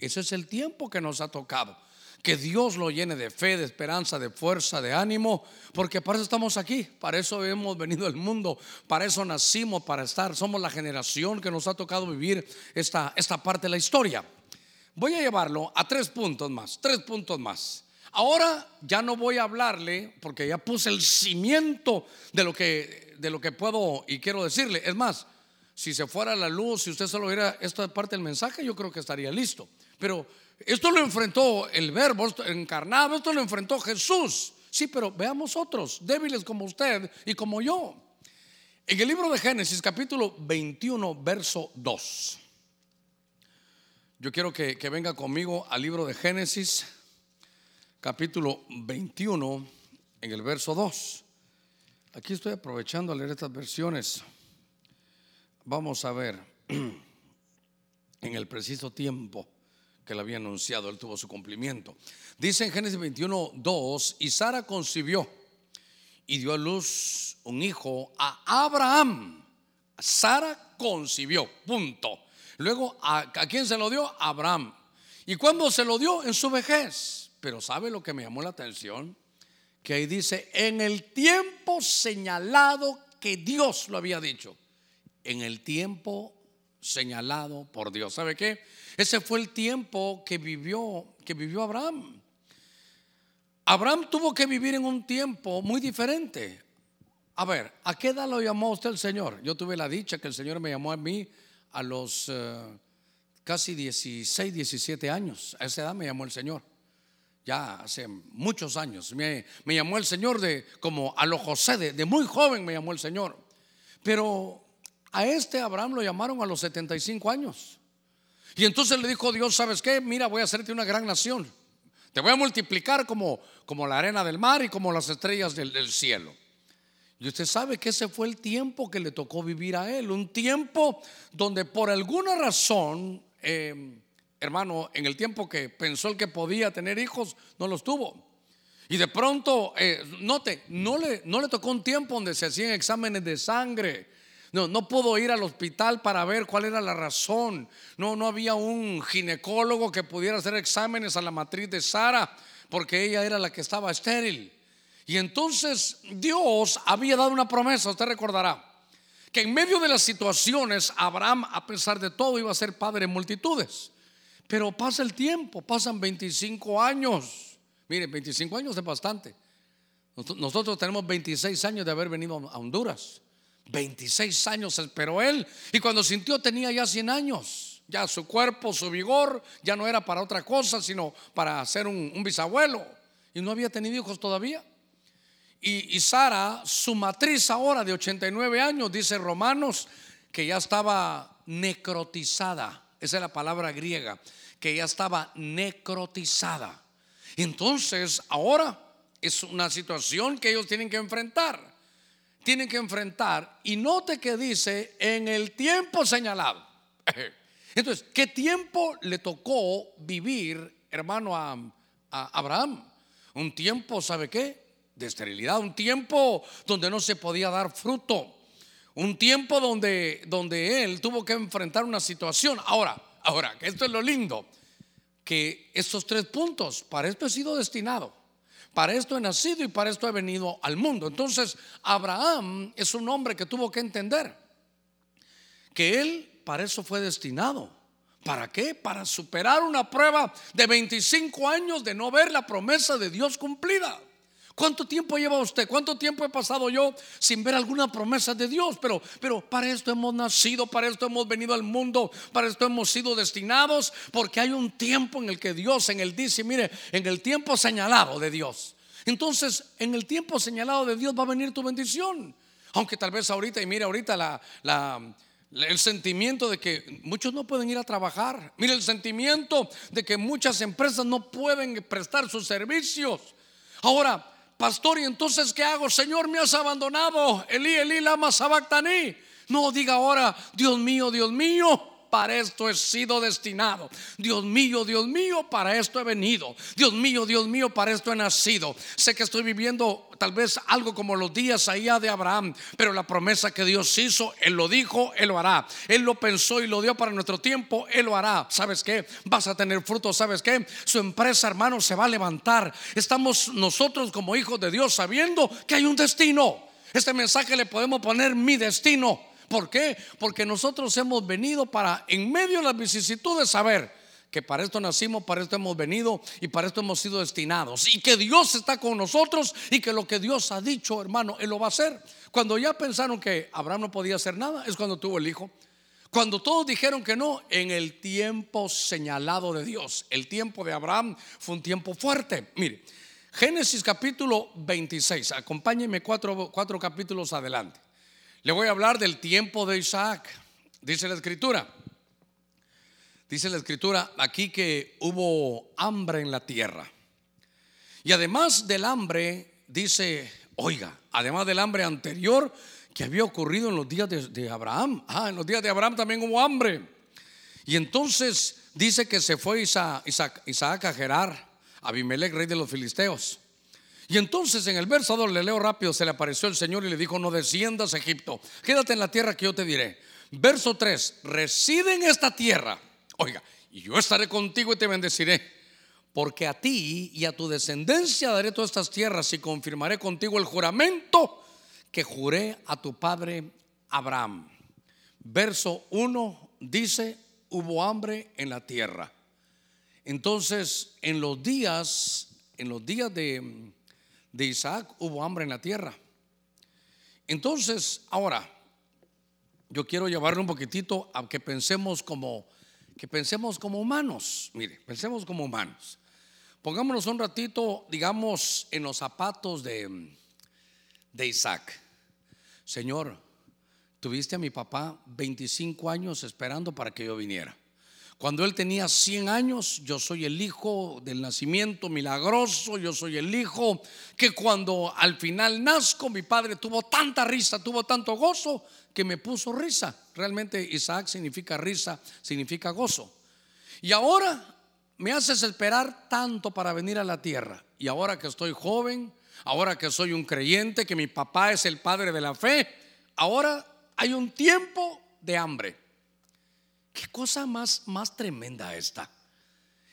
ese es el tiempo que nos ha tocado que Dios lo llene de fe, de esperanza, de fuerza, de ánimo, porque para eso estamos aquí, para eso hemos venido al mundo, para eso nacimos, para estar, somos la generación que nos ha tocado vivir esta, esta parte de la historia. Voy a llevarlo a tres puntos más, tres puntos más. Ahora ya no voy a hablarle porque ya puse el cimiento de lo que, de lo que puedo y quiero decirle. Es más, si se fuera la luz, si usted solo viera esta parte del mensaje, yo creo que estaría listo. Pero esto lo enfrentó el verbo encarnado, esto lo enfrentó Jesús. Sí, pero veamos otros, débiles como usted y como yo. En el libro de Génesis, capítulo 21, verso 2. Yo quiero que, que venga conmigo al libro de Génesis, capítulo 21, en el verso 2. Aquí estoy aprovechando a leer estas versiones. Vamos a ver [CLEARS THROAT] en el preciso tiempo que le había anunciado, él tuvo su cumplimiento. Dice en Génesis 21, 2, y Sara concibió y dio a luz un hijo a Abraham. Sara concibió, punto. Luego, ¿a, ¿a quién se lo dio? A Abraham. ¿Y cuándo se lo dio? En su vejez. Pero ¿sabe lo que me llamó la atención? Que ahí dice, en el tiempo señalado que Dios lo había dicho. En el tiempo señalado por Dios. ¿Sabe qué? Ese fue el tiempo que vivió, que vivió Abraham. Abraham tuvo que vivir en un tiempo muy diferente. A ver, ¿a qué edad lo llamó usted el Señor? Yo tuve la dicha que el Señor me llamó a mí a los casi 16, 17 años. A esa edad me llamó el Señor. Ya hace muchos años. Me, llamó el Señor de como a lo José, de, de muy joven me llamó el Señor. Pero a este Abraham lo llamaron a los 75 años. Y entonces le dijo Dios, ¿sabes qué? Mira, voy a hacerte una gran nación. Te voy a multiplicar como, como la arena del mar y como las estrellas del, cielo. Y usted sabe que ese fue el tiempo que le tocó vivir a él. Un tiempo donde por alguna razón, eh, hermano, en el tiempo que pensó el que podía tener hijos, no los tuvo. Y de pronto, eh, note, no le, no le tocó un tiempo donde se hacían exámenes de sangre no, no pudo ir al hospital para ver cuál era la razón. No, no había un ginecólogo que pudiera hacer exámenes a la matriz de Sara, porque ella era la que estaba estéril. Y entonces Dios había dado una promesa, usted recordará, que en medio de las situaciones Abraham, a pesar de todo, iba a ser padre de multitudes. Pero pasa el tiempo, pasan 25 años. Miren, 25 años es bastante. Nosotros tenemos 26 años de haber venido a Honduras. 26 años esperó él y cuando sintió tenía ya 100 años. Ya su cuerpo, su vigor ya no era para otra cosa, sino para ser un, bisabuelo. Y no había tenido hijos todavía. Y, y, Sara, su matriz ahora de 89 años, dice Romanos, que ya estaba necrotizada. Esa es la palabra griega, que ya estaba necrotizada. Entonces, ahora es una situación que ellos tienen que enfrentar tienen que enfrentar. Y note que dice en el tiempo señalado. [LAUGHS] Entonces, ¿qué tiempo le tocó vivir, hermano, a, Abraham? Un tiempo, ¿sabe qué? De esterilidad, un tiempo donde no se podía dar fruto, un tiempo donde, donde él tuvo que enfrentar una situación. Ahora, ahora, esto es lo lindo, que estos tres puntos, para esto he sido destinado. Para esto he nacido y para esto he venido al mundo. Entonces, Abraham es un hombre que tuvo que entender que él para eso fue destinado. ¿Para qué? Para superar una prueba de 25 años de no ver la promesa de Dios cumplida. ¿Cuánto tiempo lleva usted? ¿Cuánto tiempo he pasado yo sin ver alguna promesa de Dios? Pero, pero para esto hemos nacido, para esto hemos venido al mundo, para esto hemos sido destinados, porque hay un tiempo en el que Dios, en el dice, mire, en el tiempo señalado de Dios. Entonces, en el tiempo señalado de Dios va a venir tu bendición. Aunque tal vez ahorita, y mire ahorita el sentimiento de que muchos no pueden ir a trabajar. Mire el sentimiento de que muchas empresas no pueden prestar sus servicios. Ahora, pastor, ¿y entonces qué hago? Señor, me has abandonado. Elí, Elí, lama sabactaní. No diga ahora, Dios mío, Dios mío para esto he sido destinado. Dios mío, Dios mío, para esto he venido. Dios mío, Dios mío, para esto he nacido. Sé que estoy viviendo tal vez algo como los días allá de Abraham, pero la promesa que Dios hizo, Él lo dijo, Él lo hará. Él lo pensó y lo dio para nuestro tiempo, Él lo hará. ¿Sabes qué? Vas a tener fruto, ¿sabes qué? Su empresa, hermano, se va a levantar. Estamos nosotros como hijos de Dios sabiendo que hay un destino. Este mensaje le podemos poner mi destino. ¿Por qué? Porque nosotros hemos venido para, en medio de las vicisitudes, saber que para esto nacimos, para esto hemos venido y para esto hemos sido destinados. Y que Dios está con nosotros y que lo que Dios ha dicho, hermano, Él lo va a hacer. Cuando ya pensaron que Abraham no podía hacer nada, es cuando tuvo el hijo. Cuando todos dijeron que no, en el tiempo señalado de Dios, el tiempo de Abraham fue un tiempo fuerte. Mire, Génesis capítulo 26, acompáñenme cuatro, cuatro capítulos adelante. Le voy a hablar del tiempo de Isaac. Dice la escritura. Dice la escritura aquí que hubo hambre en la tierra. Y además del hambre, dice, oiga, además del hambre anterior que había ocurrido en los días de, Abraham. Ah, en los días de Abraham también hubo hambre. Y entonces dice que se fue Isaac, Isaac, a Gerar, Abimelech, rey de los filisteos. Y entonces en el verso 2 le leo rápido, se le apareció el Señor y le dijo, no desciendas a Egipto, quédate en la tierra que yo te diré. Verso 3, reside en esta tierra, oiga, y yo estaré contigo y te bendeciré, porque a ti y a tu descendencia daré todas estas tierras y confirmaré contigo el juramento que juré a tu padre Abraham. Verso 1 dice, hubo hambre en la tierra. Entonces, en los días, en los días de de Isaac hubo hambre en la tierra. Entonces, ahora, yo quiero llevarle un poquitito a que pensemos como que pensemos como humanos. Mire, pensemos como humanos. Pongámonos un ratito, digamos, en los zapatos de, de Isaac. Señor, tuviste a mi papá 25 años esperando para que yo viniera. Cuando él tenía 100 años, yo soy el hijo del nacimiento milagroso, yo soy el hijo que cuando al final nazco, mi padre tuvo tanta risa, tuvo tanto gozo, que me puso risa. Realmente Isaac significa risa, significa gozo. Y ahora me haces esperar tanto para venir a la tierra. Y ahora que estoy joven, ahora que soy un creyente, que mi papá es el padre de la fe, ahora hay un tiempo de hambre. Qué cosa más, más tremenda esta.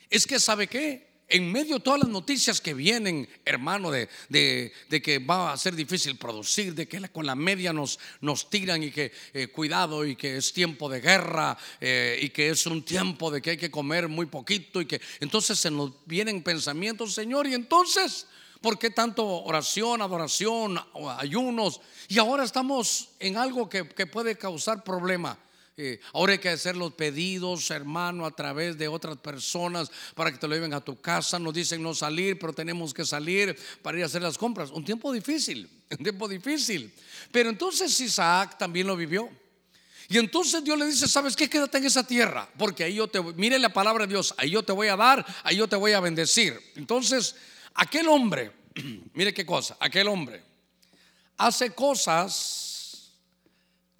Es que, ¿sabe qué? En medio de todas las noticias que vienen, hermano, de, de, que va a ser difícil producir, de que con la media nos, nos tiran y que eh, cuidado y que es tiempo de guerra eh, y que es un tiempo de que hay que comer muy poquito y que entonces se nos vienen pensamientos, Señor, y entonces ¿Por qué tanto oración, adoración, ayunos? Y ahora estamos en algo que, puede causar problema. Eh, ahora hay que hacer los pedidos, hermano, a través de otras personas para que te lo lleven a tu casa. Nos dicen no salir, pero tenemos que salir para ir a hacer las compras. Un tiempo difícil, [LAUGHS] un tiempo difícil. Pero entonces Isaac también lo vivió. Y entonces Dios le dice, ¿sabes qué? Quédate en esa tierra, porque ahí yo te, mire la palabra de Dios, ahí yo te voy a dar, ahí yo te voy a bendecir. Entonces Aquel hombre, [CLEARS THROAT] mire qué cosa, aquel hombre hace cosas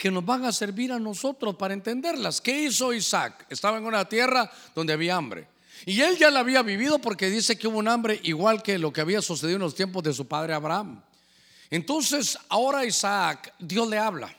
que nos van a servir a nosotros para entenderlas. ¿Qué hizo Isaac? Estaba en una tierra donde había hambre. Y él ya la había vivido porque dice que hubo un hambre igual que lo que había sucedido en los tiempos de su padre Abraham. Entonces, ahora Isaac, Dios le habla.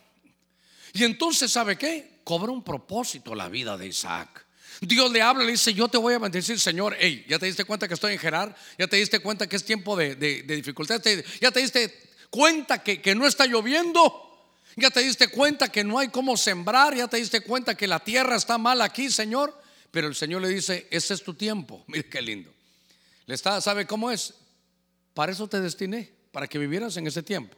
Y entonces, ¿sabe qué? Cobra un propósito la vida de Isaac. Dios le habla, le dice, yo te voy a bendecir, Señor. Hey, ¿ya te diste cuenta que estoy en Gerar? ¿Ya te diste cuenta que es tiempo de, dificultad? ¿Ya te diste cuenta que, que no está lloviendo? ¿Ya te diste cuenta que no hay cómo sembrar? ¿Ya te diste cuenta que la tierra está mal aquí, Señor? Pero el Señor le dice, ese es tu tiempo. [LAUGHS] Mire qué lindo. Le está, ¿sabe cómo es? Para eso te destiné, para que vivieras en ese tiempo.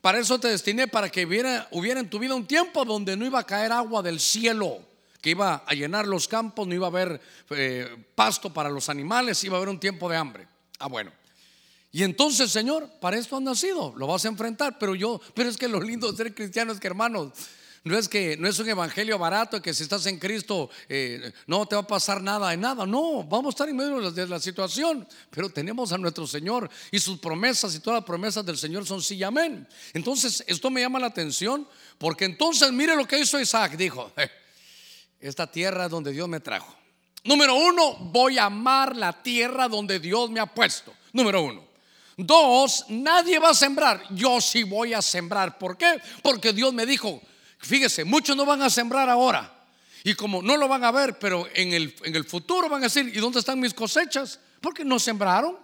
Para eso te destiné, para que hubiera, hubiera en tu vida un tiempo donde no iba a caer agua del cielo que iba a llenar los campos, no iba a haber eh, pasto para los animales, iba a haber un tiempo de hambre. Ah, bueno. Y entonces, Señor, para esto han nacido, lo vas a enfrentar, pero yo, pero es que lo lindo de ser cristiano es que, hermanos, no es que no es un evangelio barato que si estás en Cristo eh, no te va a pasar nada de nada. No, vamos a estar en medio de la, situación, pero tenemos a nuestro Señor y sus promesas y todas las promesas del Señor son sí y amén. Entonces, esto me llama la atención porque entonces mire lo que hizo Isaac, dijo, eh, esta tierra donde Dios me trajo. Número uno, voy a amar la tierra donde Dios me ha puesto. Número uno. Dos, nadie va a sembrar. Yo sí voy a sembrar. ¿Por qué? Porque Dios me dijo, fíjese, muchos no van a sembrar ahora. Y como no lo van a ver, pero en el, en el futuro van a decir, ¿y dónde están mis cosechas? Porque no sembraron.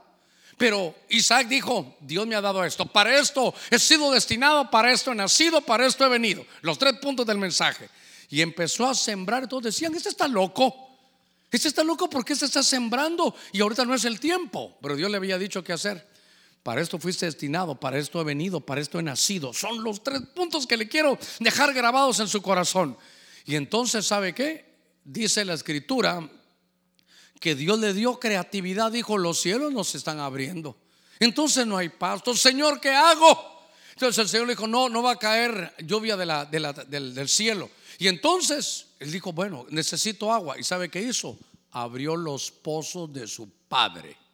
Pero Isaac dijo, Dios me ha dado esto. Para esto he sido destinado, para esto he nacido, para esto he venido. Los tres puntos del mensaje y empezó a sembrar. Todos decían, este está loco. Este está loco porque este está sembrando y ahorita no es el tiempo. Pero Dios le había dicho qué hacer. Para esto fuiste destinado, para esto he venido, para esto he nacido. Son los tres puntos que le quiero dejar grabados en su corazón. Y entonces, ¿sabe qué? Dice la escritura que Dios le dio creatividad. Dijo, los cielos nos están abriendo. Entonces no hay pasto. Señor, ¿qué hago? Entonces el Señor le dijo, no, no va a caer lluvia de la, del, del cielo. Y entonces él dijo, bueno, necesito agua. ¿Y sabe qué hizo? Abrió los pozos de su padre.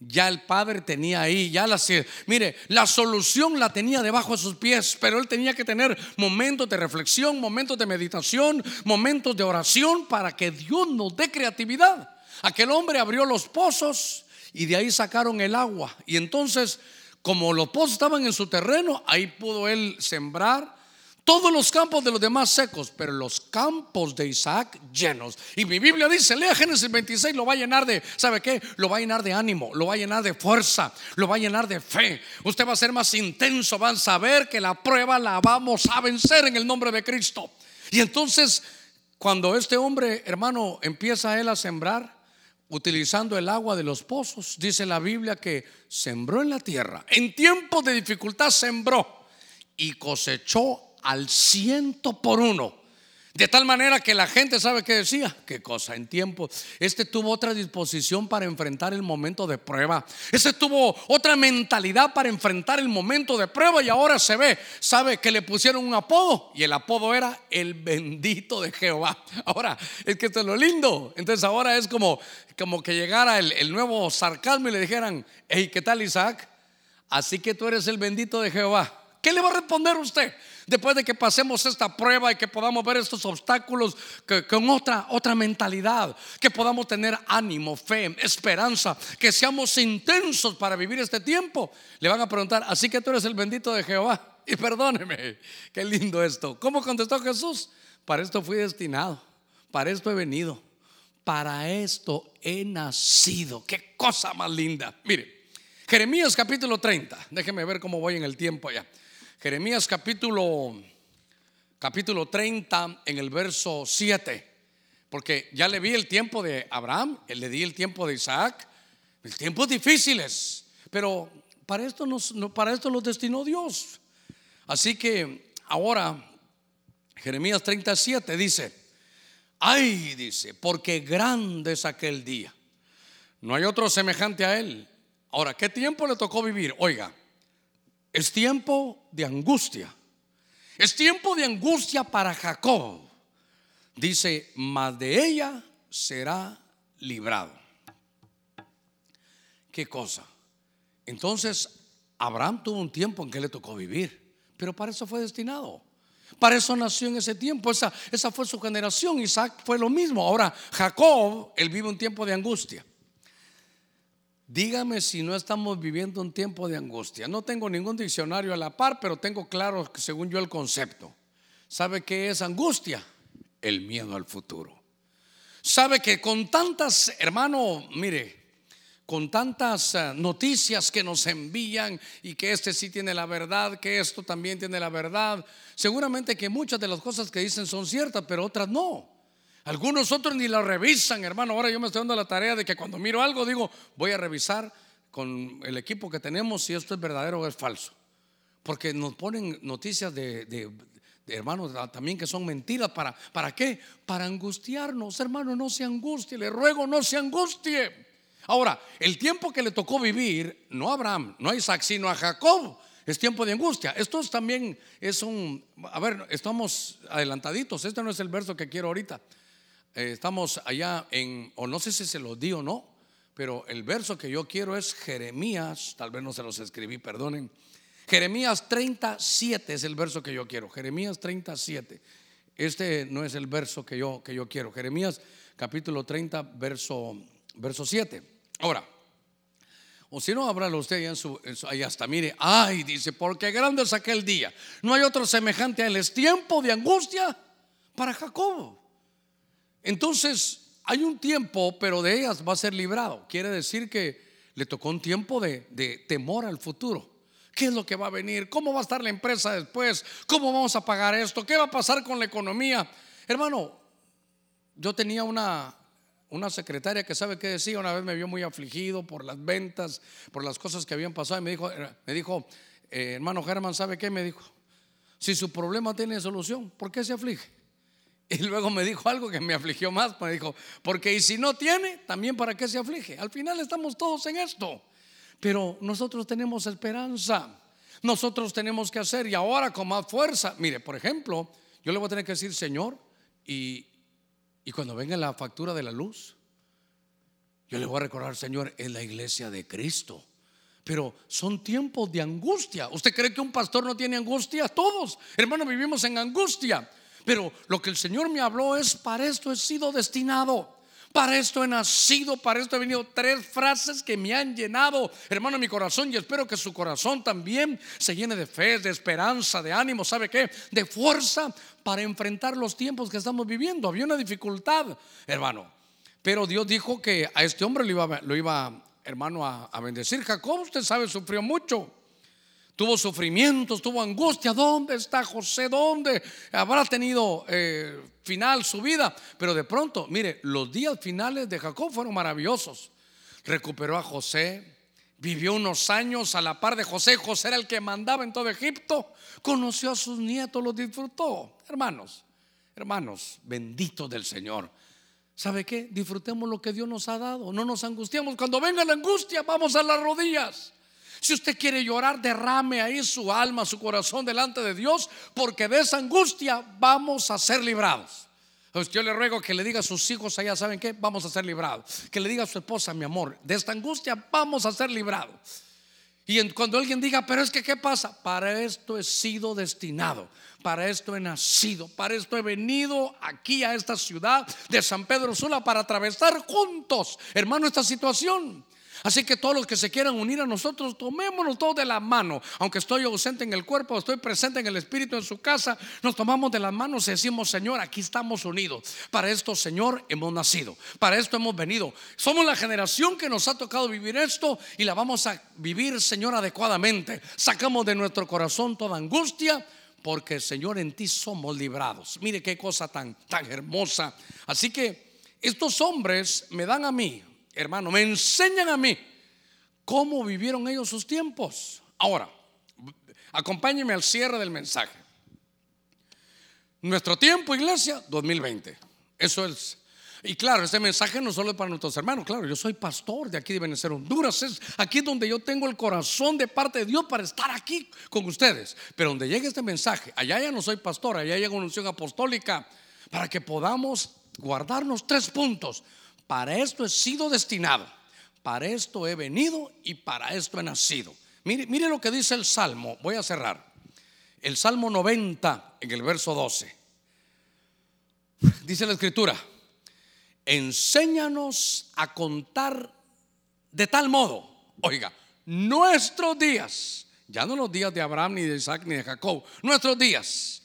Ya el padre tenía ahí, ya la mire, la solución la tenía debajo de sus pies, pero él tenía que tener momentos de reflexión, momentos de meditación, momentos de oración para que Dios nos dé creatividad. Aquel hombre abrió los pozos y de ahí sacaron el agua. Y entonces, como los pozos estaban en su terreno, ahí pudo él sembrar, todos los campos de los demás secos, pero los campos de Isaac llenos. Y mi Biblia dice, lea Génesis 26, lo va a llenar de, ¿sabe qué? Lo va a llenar de ánimo, lo va a llenar de fuerza, lo va a llenar de fe. Usted va a ser más intenso, van a saber que la prueba la vamos a vencer en el nombre de Cristo. Y entonces, cuando este hombre, hermano, empieza él a sembrar, utilizando el agua de los pozos, dice la Biblia que sembró en la tierra. En tiempos de dificultad sembró y cosechó al ciento por uno. De tal manera que la gente sabe qué decía. Qué cosa en tiempo. Este tuvo otra disposición para enfrentar el momento de prueba. Este tuvo otra mentalidad para enfrentar el momento de prueba y ahora se ve. Sabe que le pusieron un apodo y el apodo era el bendito de Jehová. [LAUGHS] Ahora, es que esto es lo lindo. Entonces ahora es como, como que llegara el, el nuevo sarcasmo y le dijeran, hey, ¿qué tal Isaac? Así que tú eres el bendito de Jehová. ¿Qué le va a responder usted? Después de que pasemos esta prueba y que podamos ver estos obstáculos con otra, otra mentalidad, que podamos tener ánimo, fe, esperanza, que seamos intensos para vivir este tiempo. Le van a preguntar, así que tú eres el bendito de Jehová. [LAUGHS] Y perdóneme, qué lindo esto. ¿Cómo contestó Jesús? Para esto fui destinado, para esto he venido, para esto he nacido. Qué cosa más linda. Mire, Jeremías capítulo 30, déjeme ver cómo voy en el tiempo ya. Jeremías capítulo, capítulo 30 en el verso 7. Porque ya le vi el tiempo de Abraham, le di el tiempo de Isaac, tiempos difíciles, pero para esto, nos, para esto los destinó Dios. Así que ahora, Jeremías 37 dice, ay, dice, porque grande es aquel día. No hay otro semejante a él. Ahora, ¿qué tiempo le tocó vivir? Oiga, es tiempo de angustia. Es tiempo de angustia para Jacob. Dice, mas de ella será librado. ¿Qué cosa? Entonces, Abraham tuvo un tiempo en que le tocó vivir, pero para eso fue destinado. Para eso nació en ese tiempo, esa, esa fue su generación. Isaac fue lo mismo. Ahora, Jacob, él vive un tiempo de angustia. Dígame si no estamos viviendo un tiempo de angustia. No tengo ningún diccionario a la par, pero tengo claro, según yo, el concepto. ¿Sabe qué es angustia? El miedo al futuro. ¿Sabe que con tantas, hermano, mire, con tantas eh, noticias que nos envían y que este sí tiene la verdad, que esto también tiene la verdad, seguramente que muchas de las cosas que dicen son ciertas, pero otras no. Algunos otros ni la revisan, hermano. Ahora yo me estoy dando la tarea de que cuando miro algo digo, voy a revisar con el equipo que tenemos si esto es verdadero o es falso. Porque nos ponen noticias de, hermanos también que son mentiras. ¿Para, ¿Para qué? Para angustiarnos, hermano, no se angustie. Le ruego, no se angustie. Ahora, el tiempo que le tocó vivir, no a Abraham, no a Isaac, sino a Jacob, es tiempo de angustia. Esto también es un, a ver, estamos adelantaditos. Este no es el verso que quiero ahorita. Eh, estamos allá en, o no sé si se los di o no, pero el verso que yo quiero es Jeremías, tal vez no se los escribí, perdonen. Jeremías 37 es el verso que yo quiero. Jeremías 37. Este no es el verso que yo, que yo quiero. Jeremías capítulo 30, verso, verso 7. Ahora, o si no, háblalo usted en su, ahí hasta, mire, ay, dice, porque grande es aquel día. No hay otro semejante a él. Es tiempo de angustia para Jacob. Entonces, hay un tiempo, pero de ellas va a ser librado. Quiere decir que le tocó un tiempo de, temor al futuro. ¿Qué es lo que va a venir? ¿Cómo va a estar la empresa después? ¿Cómo vamos a pagar esto? ¿Qué va a pasar con la economía? Hermano, yo tenía una, secretaria que sabe qué decía, una vez me vio muy afligido por las ventas, por las cosas que habían pasado y me dijo, me dijo eh, hermano Germán, ¿sabe qué? Me dijo, si su problema tiene solución, ¿por qué se aflige? [LAUGHS] Y luego me dijo algo que me afligió más. Me dijo, porque y si no tiene, también para qué se aflige. Al final estamos todos en esto. Pero nosotros tenemos esperanza. Nosotros tenemos que hacer y ahora con más fuerza. Mire, por ejemplo, yo le voy a tener que decir, Señor, y, y cuando venga la factura de la luz, yo le voy a recordar, Señor, es la iglesia de Cristo. Pero son tiempos de angustia. ¿Usted cree que un pastor no tiene angustia? Todos, hermanos, vivimos en angustia. Pero lo que el Señor me habló es, para esto he sido destinado. Para esto he nacido, para esto he venido tres frases que me han llenado, hermano, mi corazón y espero que su corazón también se llene de fe, de esperanza, de ánimo, ¿sabe qué? De fuerza para enfrentar los tiempos que estamos viviendo. Había una dificultad, hermano, pero Dios dijo que a este hombre lo iba, lo iba hermano, a, a bendecir. Jacob, usted sabe, sufrió mucho tuvo sufrimientos, tuvo angustia. ¿Dónde está José? ¿Dónde habrá tenido eh, final su vida? Pero de pronto, mire, los días finales de Jacob fueron maravillosos. Recuperó a José, vivió unos años a la par de José. José era el que mandaba en todo Egipto. Conoció a sus nietos, los disfrutó. Hermanos, Hermanos, benditos del Señor. ¿Sabe qué? Disfrutemos lo que Dios nos ha dado. No nos angustiamos. Cuando venga la angustia, vamos a las rodillas. Si usted quiere llorar, derrame ahí su alma, su corazón delante de Dios, porque de esa angustia vamos a ser librados. Yo le ruego que le diga a sus hijos allá, ¿saben qué? Vamos a ser librados. Que le diga a su esposa, mi amor, de esta angustia vamos a ser librados. Y cuando alguien diga, pero es que, ¿qué pasa? Para esto he sido destinado, para esto he nacido, para esto he venido aquí a esta ciudad de San Pedro Sula para atravesar juntos, hermano, esta situación. Así que todos los que se quieran unir a nosotros, tomémonos todos de la mano. Aunque estoy ausente en el cuerpo, estoy presente en el espíritu en su casa, nos tomamos de las manos y decimos, Señor, aquí estamos unidos. Para esto, Señor, hemos nacido. Para esto hemos venido. Somos la generación que nos ha tocado vivir esto y la vamos a vivir, Señor, adecuadamente. Sacamos de nuestro corazón toda angustia. Porque Señor en ti somos librados. Mire qué cosa tan, tan hermosa. Así que estos hombres me dan a mí hermano, me enseñan a mí cómo vivieron ellos sus tiempos. Ahora, acompáñenme al cierre del mensaje. Nuestro tiempo, iglesia, 2020. Eso es. Y claro, este mensaje no solo es para nuestros hermanos, claro, yo soy pastor de aquí de Venezuela, Honduras, es aquí donde yo tengo el corazón de parte de Dios para estar aquí con ustedes. Pero donde llegue este mensaje, allá ya no soy pastor, allá llega una unción apostólica para que podamos guardarnos tres puntos. Para esto he sido destinado, para esto he venido y para esto he nacido. Mire, mire lo que dice el Salmo, voy a cerrar. El Salmo 90 en el verso 12. Dice la escritura, enséñanos a contar de tal modo, oiga, nuestros días, ya no los días de Abraham, ni de Isaac, ni de Jacob, nuestros días,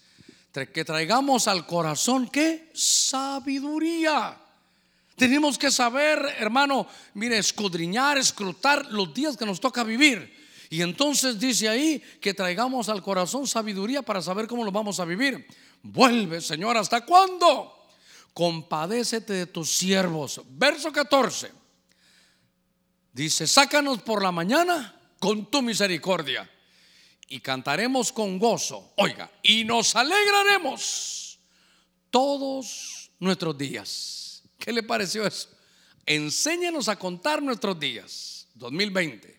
que traigamos al corazón que sabiduría tenemos que saber, hermano, mire, escudriñar, escrutar los días que nos toca vivir. Y entonces dice ahí que traigamos al corazón sabiduría para saber cómo lo vamos a vivir. Vuelve, Señor, ¿hasta cuándo? Compadécete de tus siervos. Verso 14. Dice, sácanos por la mañana con tu misericordia y cantaremos con gozo. Oiga, y nos alegraremos todos nuestros días. ¿Qué le pareció eso? Enséñanos a contar nuestros días, 2020.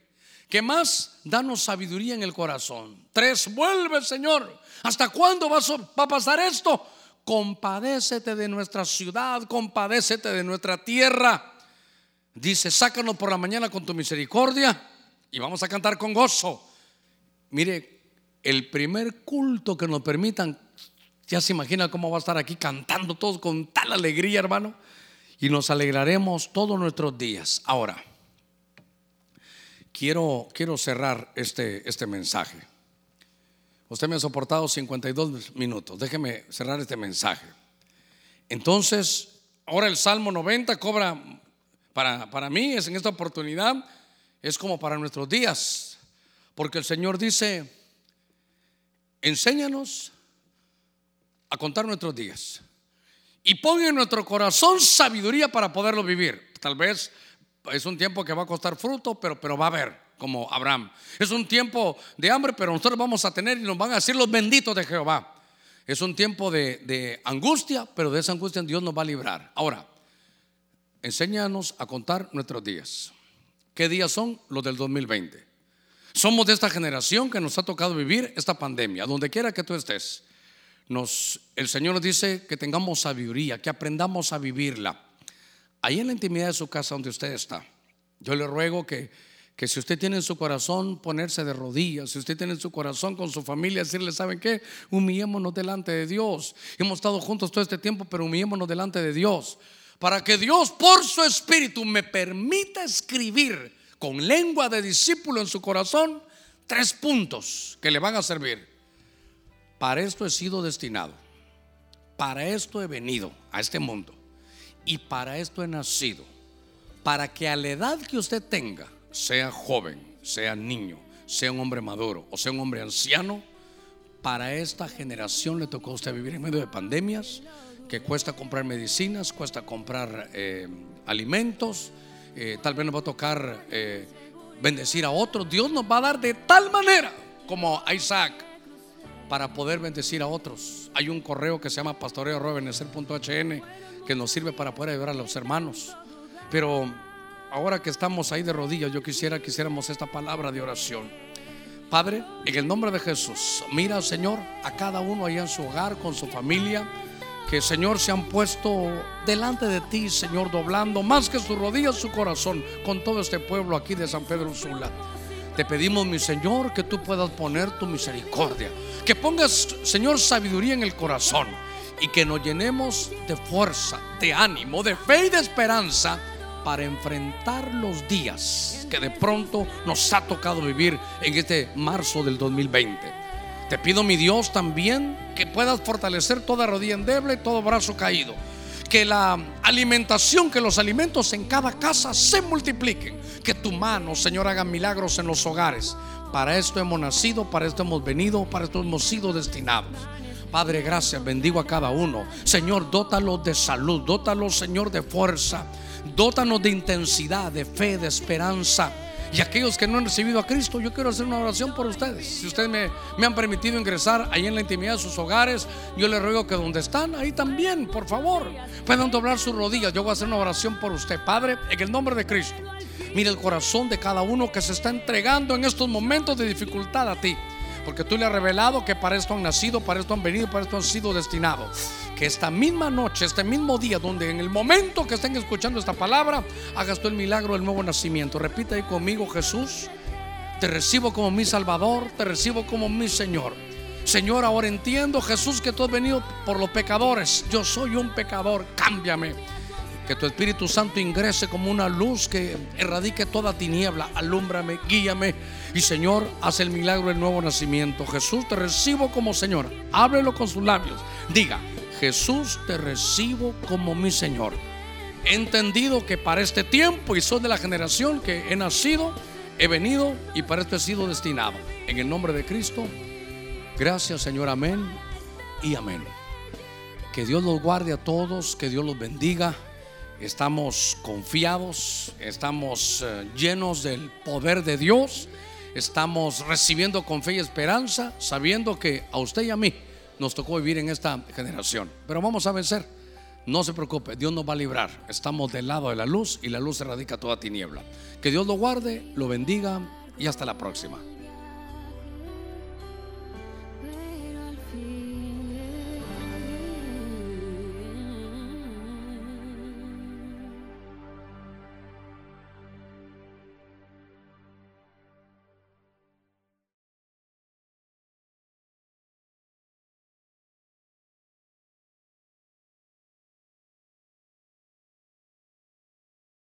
¿Qué más? Danos sabiduría en el corazón. Tres, vuelve, Señor. ¿Hasta cuándo va a pasar esto? Compadécete de nuestra ciudad, compadécete de nuestra tierra. Dice, sácanos por la mañana con tu misericordia y vamos a cantar con gozo. Mire, el primer culto que nos permitan, ya se imagina cómo va a estar aquí cantando todos con tal alegría, hermano y nos alegraremos todos nuestros días. Ahora, quiero, quiero cerrar este, este mensaje. Usted me ha soportado 52 minutos. Déjeme cerrar este mensaje. Entonces, ahora el Salmo 90 cobra, para, para mí, es en esta oportunidad, es como para nuestros días. Porque el Señor dice, enséñanos a contar nuestros días y pon en nuestro corazón sabiduría para poderlo vivir. Tal vez es un tiempo que va a costar fruto, pero, pero va a haber, como Abraham. Es un tiempo de hambre, pero nosotros vamos a tener y nos van a decir los benditos de Jehová. Es un tiempo de, de angustia, pero de esa angustia Dios nos va a librar. Ahora, enséñanos a contar nuestros días. ¿Qué días son los del 2020? Somos de esta generación que nos ha tocado vivir esta pandemia, donde quiera que tú estés nos, el Señor nos dice que tengamos sabiduría, que aprendamos a vivirla. Ahí en la intimidad de su casa donde usted está, yo le ruego que, que si usted tiene en su corazón ponerse de rodillas, si usted tiene en su corazón con su familia decirle, ¿saben qué? Humillémonos delante de Dios. Hemos estado juntos todo este tiempo, pero humillémonos delante de Dios. Para que Dios por su espíritu me permita escribir con lengua de discípulo en su corazón tres puntos que le van a servir. Para esto he sido destinado. Para esto he venido a este mundo. Y para esto he nacido. Para que a la edad que usted tenga, sea joven, sea niño, sea un hombre maduro o sea un hombre anciano, para esta generación le tocó a usted vivir en medio de pandemias, que cuesta comprar medicinas, cuesta comprar eh, alimentos, eh, tal vez nos va a tocar eh, bendecir a otros. Dios nos va a dar de tal manera como a Isaac para poder bendecir a otros. Hay un correo que se llama pastoreo.hn que nos sirve para poder ayudar a los hermanos. Pero ahora que estamos ahí de rodillas, yo quisiera que hiciéramos esta palabra de oración. Padre, en el nombre de Jesús, mira, Señor, a cada uno allá en su hogar, con su familia, que Señor se han puesto delante de ti, Señor, doblando más que sus rodillas, su corazón, con todo este pueblo aquí de San Pedro Sula. Te pedimos, mi Señor, que tú puedas poner tu misericordia, que pongas, Señor, sabiduría en el corazón y que nos llenemos de fuerza, de ánimo, de fe y de esperanza para enfrentar los días que de pronto nos ha tocado vivir en este marzo del 2020. Te pido, mi Dios, también que puedas fortalecer toda rodilla endeble y todo brazo caído. Que la alimentación, que los alimentos en cada casa se multipliquen. Que tu mano, Señor, haga milagros en los hogares. Para esto hemos nacido, para esto hemos venido, para esto hemos sido destinados. Padre, gracias, bendigo a cada uno. Señor, dótalos de salud, dótalos, Señor, de fuerza. Dótanos de intensidad, de fe, de esperanza. Y aquellos que no han recibido a Cristo, yo quiero hacer una oración por ustedes. Si ustedes me, han permitido ingresar ahí en la intimidad de sus hogares, yo les ruego que donde están, ahí también, por favor, puedan doblar sus rodillas. Yo voy a hacer una oración por usted, Padre, en el nombre de Cristo. Mira el corazón de cada uno que se está entregando en estos momentos de dificultad a ti. Porque tú le has revelado que para esto han nacido, para esto han venido, para esto han sido destinados. Que esta misma noche, este mismo día, donde en el momento que estén escuchando esta palabra, hagas tú el milagro del nuevo nacimiento. Repita ahí conmigo, Jesús, te recibo como mi Salvador, te recibo como mi Señor. Señor, ahora entiendo, Jesús, que tú has venido por los pecadores. Yo soy un pecador, cámbiame. Que tu Espíritu Santo ingrese como una luz que erradique toda tiniebla. Alúmbrame, guíame. Y Señor, haz el milagro del nuevo nacimiento. Jesús, te recibo como Señor. Háblelo con sus labios. Diga, Jesús, te recibo como mi Señor. He entendido que para este tiempo y soy de la generación que he nacido, he venido y para esto he sido destinado. En el nombre de Cristo, gracias Señor, amén y amén. Que Dios los guarde a todos, que Dios los bendiga. Estamos confiados, estamos eh, llenos del poder de Dios, estamos recibiendo con fe y esperanza, sabiendo que a usted y a mí nos tocó vivir en esta generación. Pero vamos a vencer. No se preocupe, Dios nos va a librar. Estamos del lado de la luz y la luz erradica toda tiniebla. Que Dios lo guarde, lo bendiga y hasta la próxima.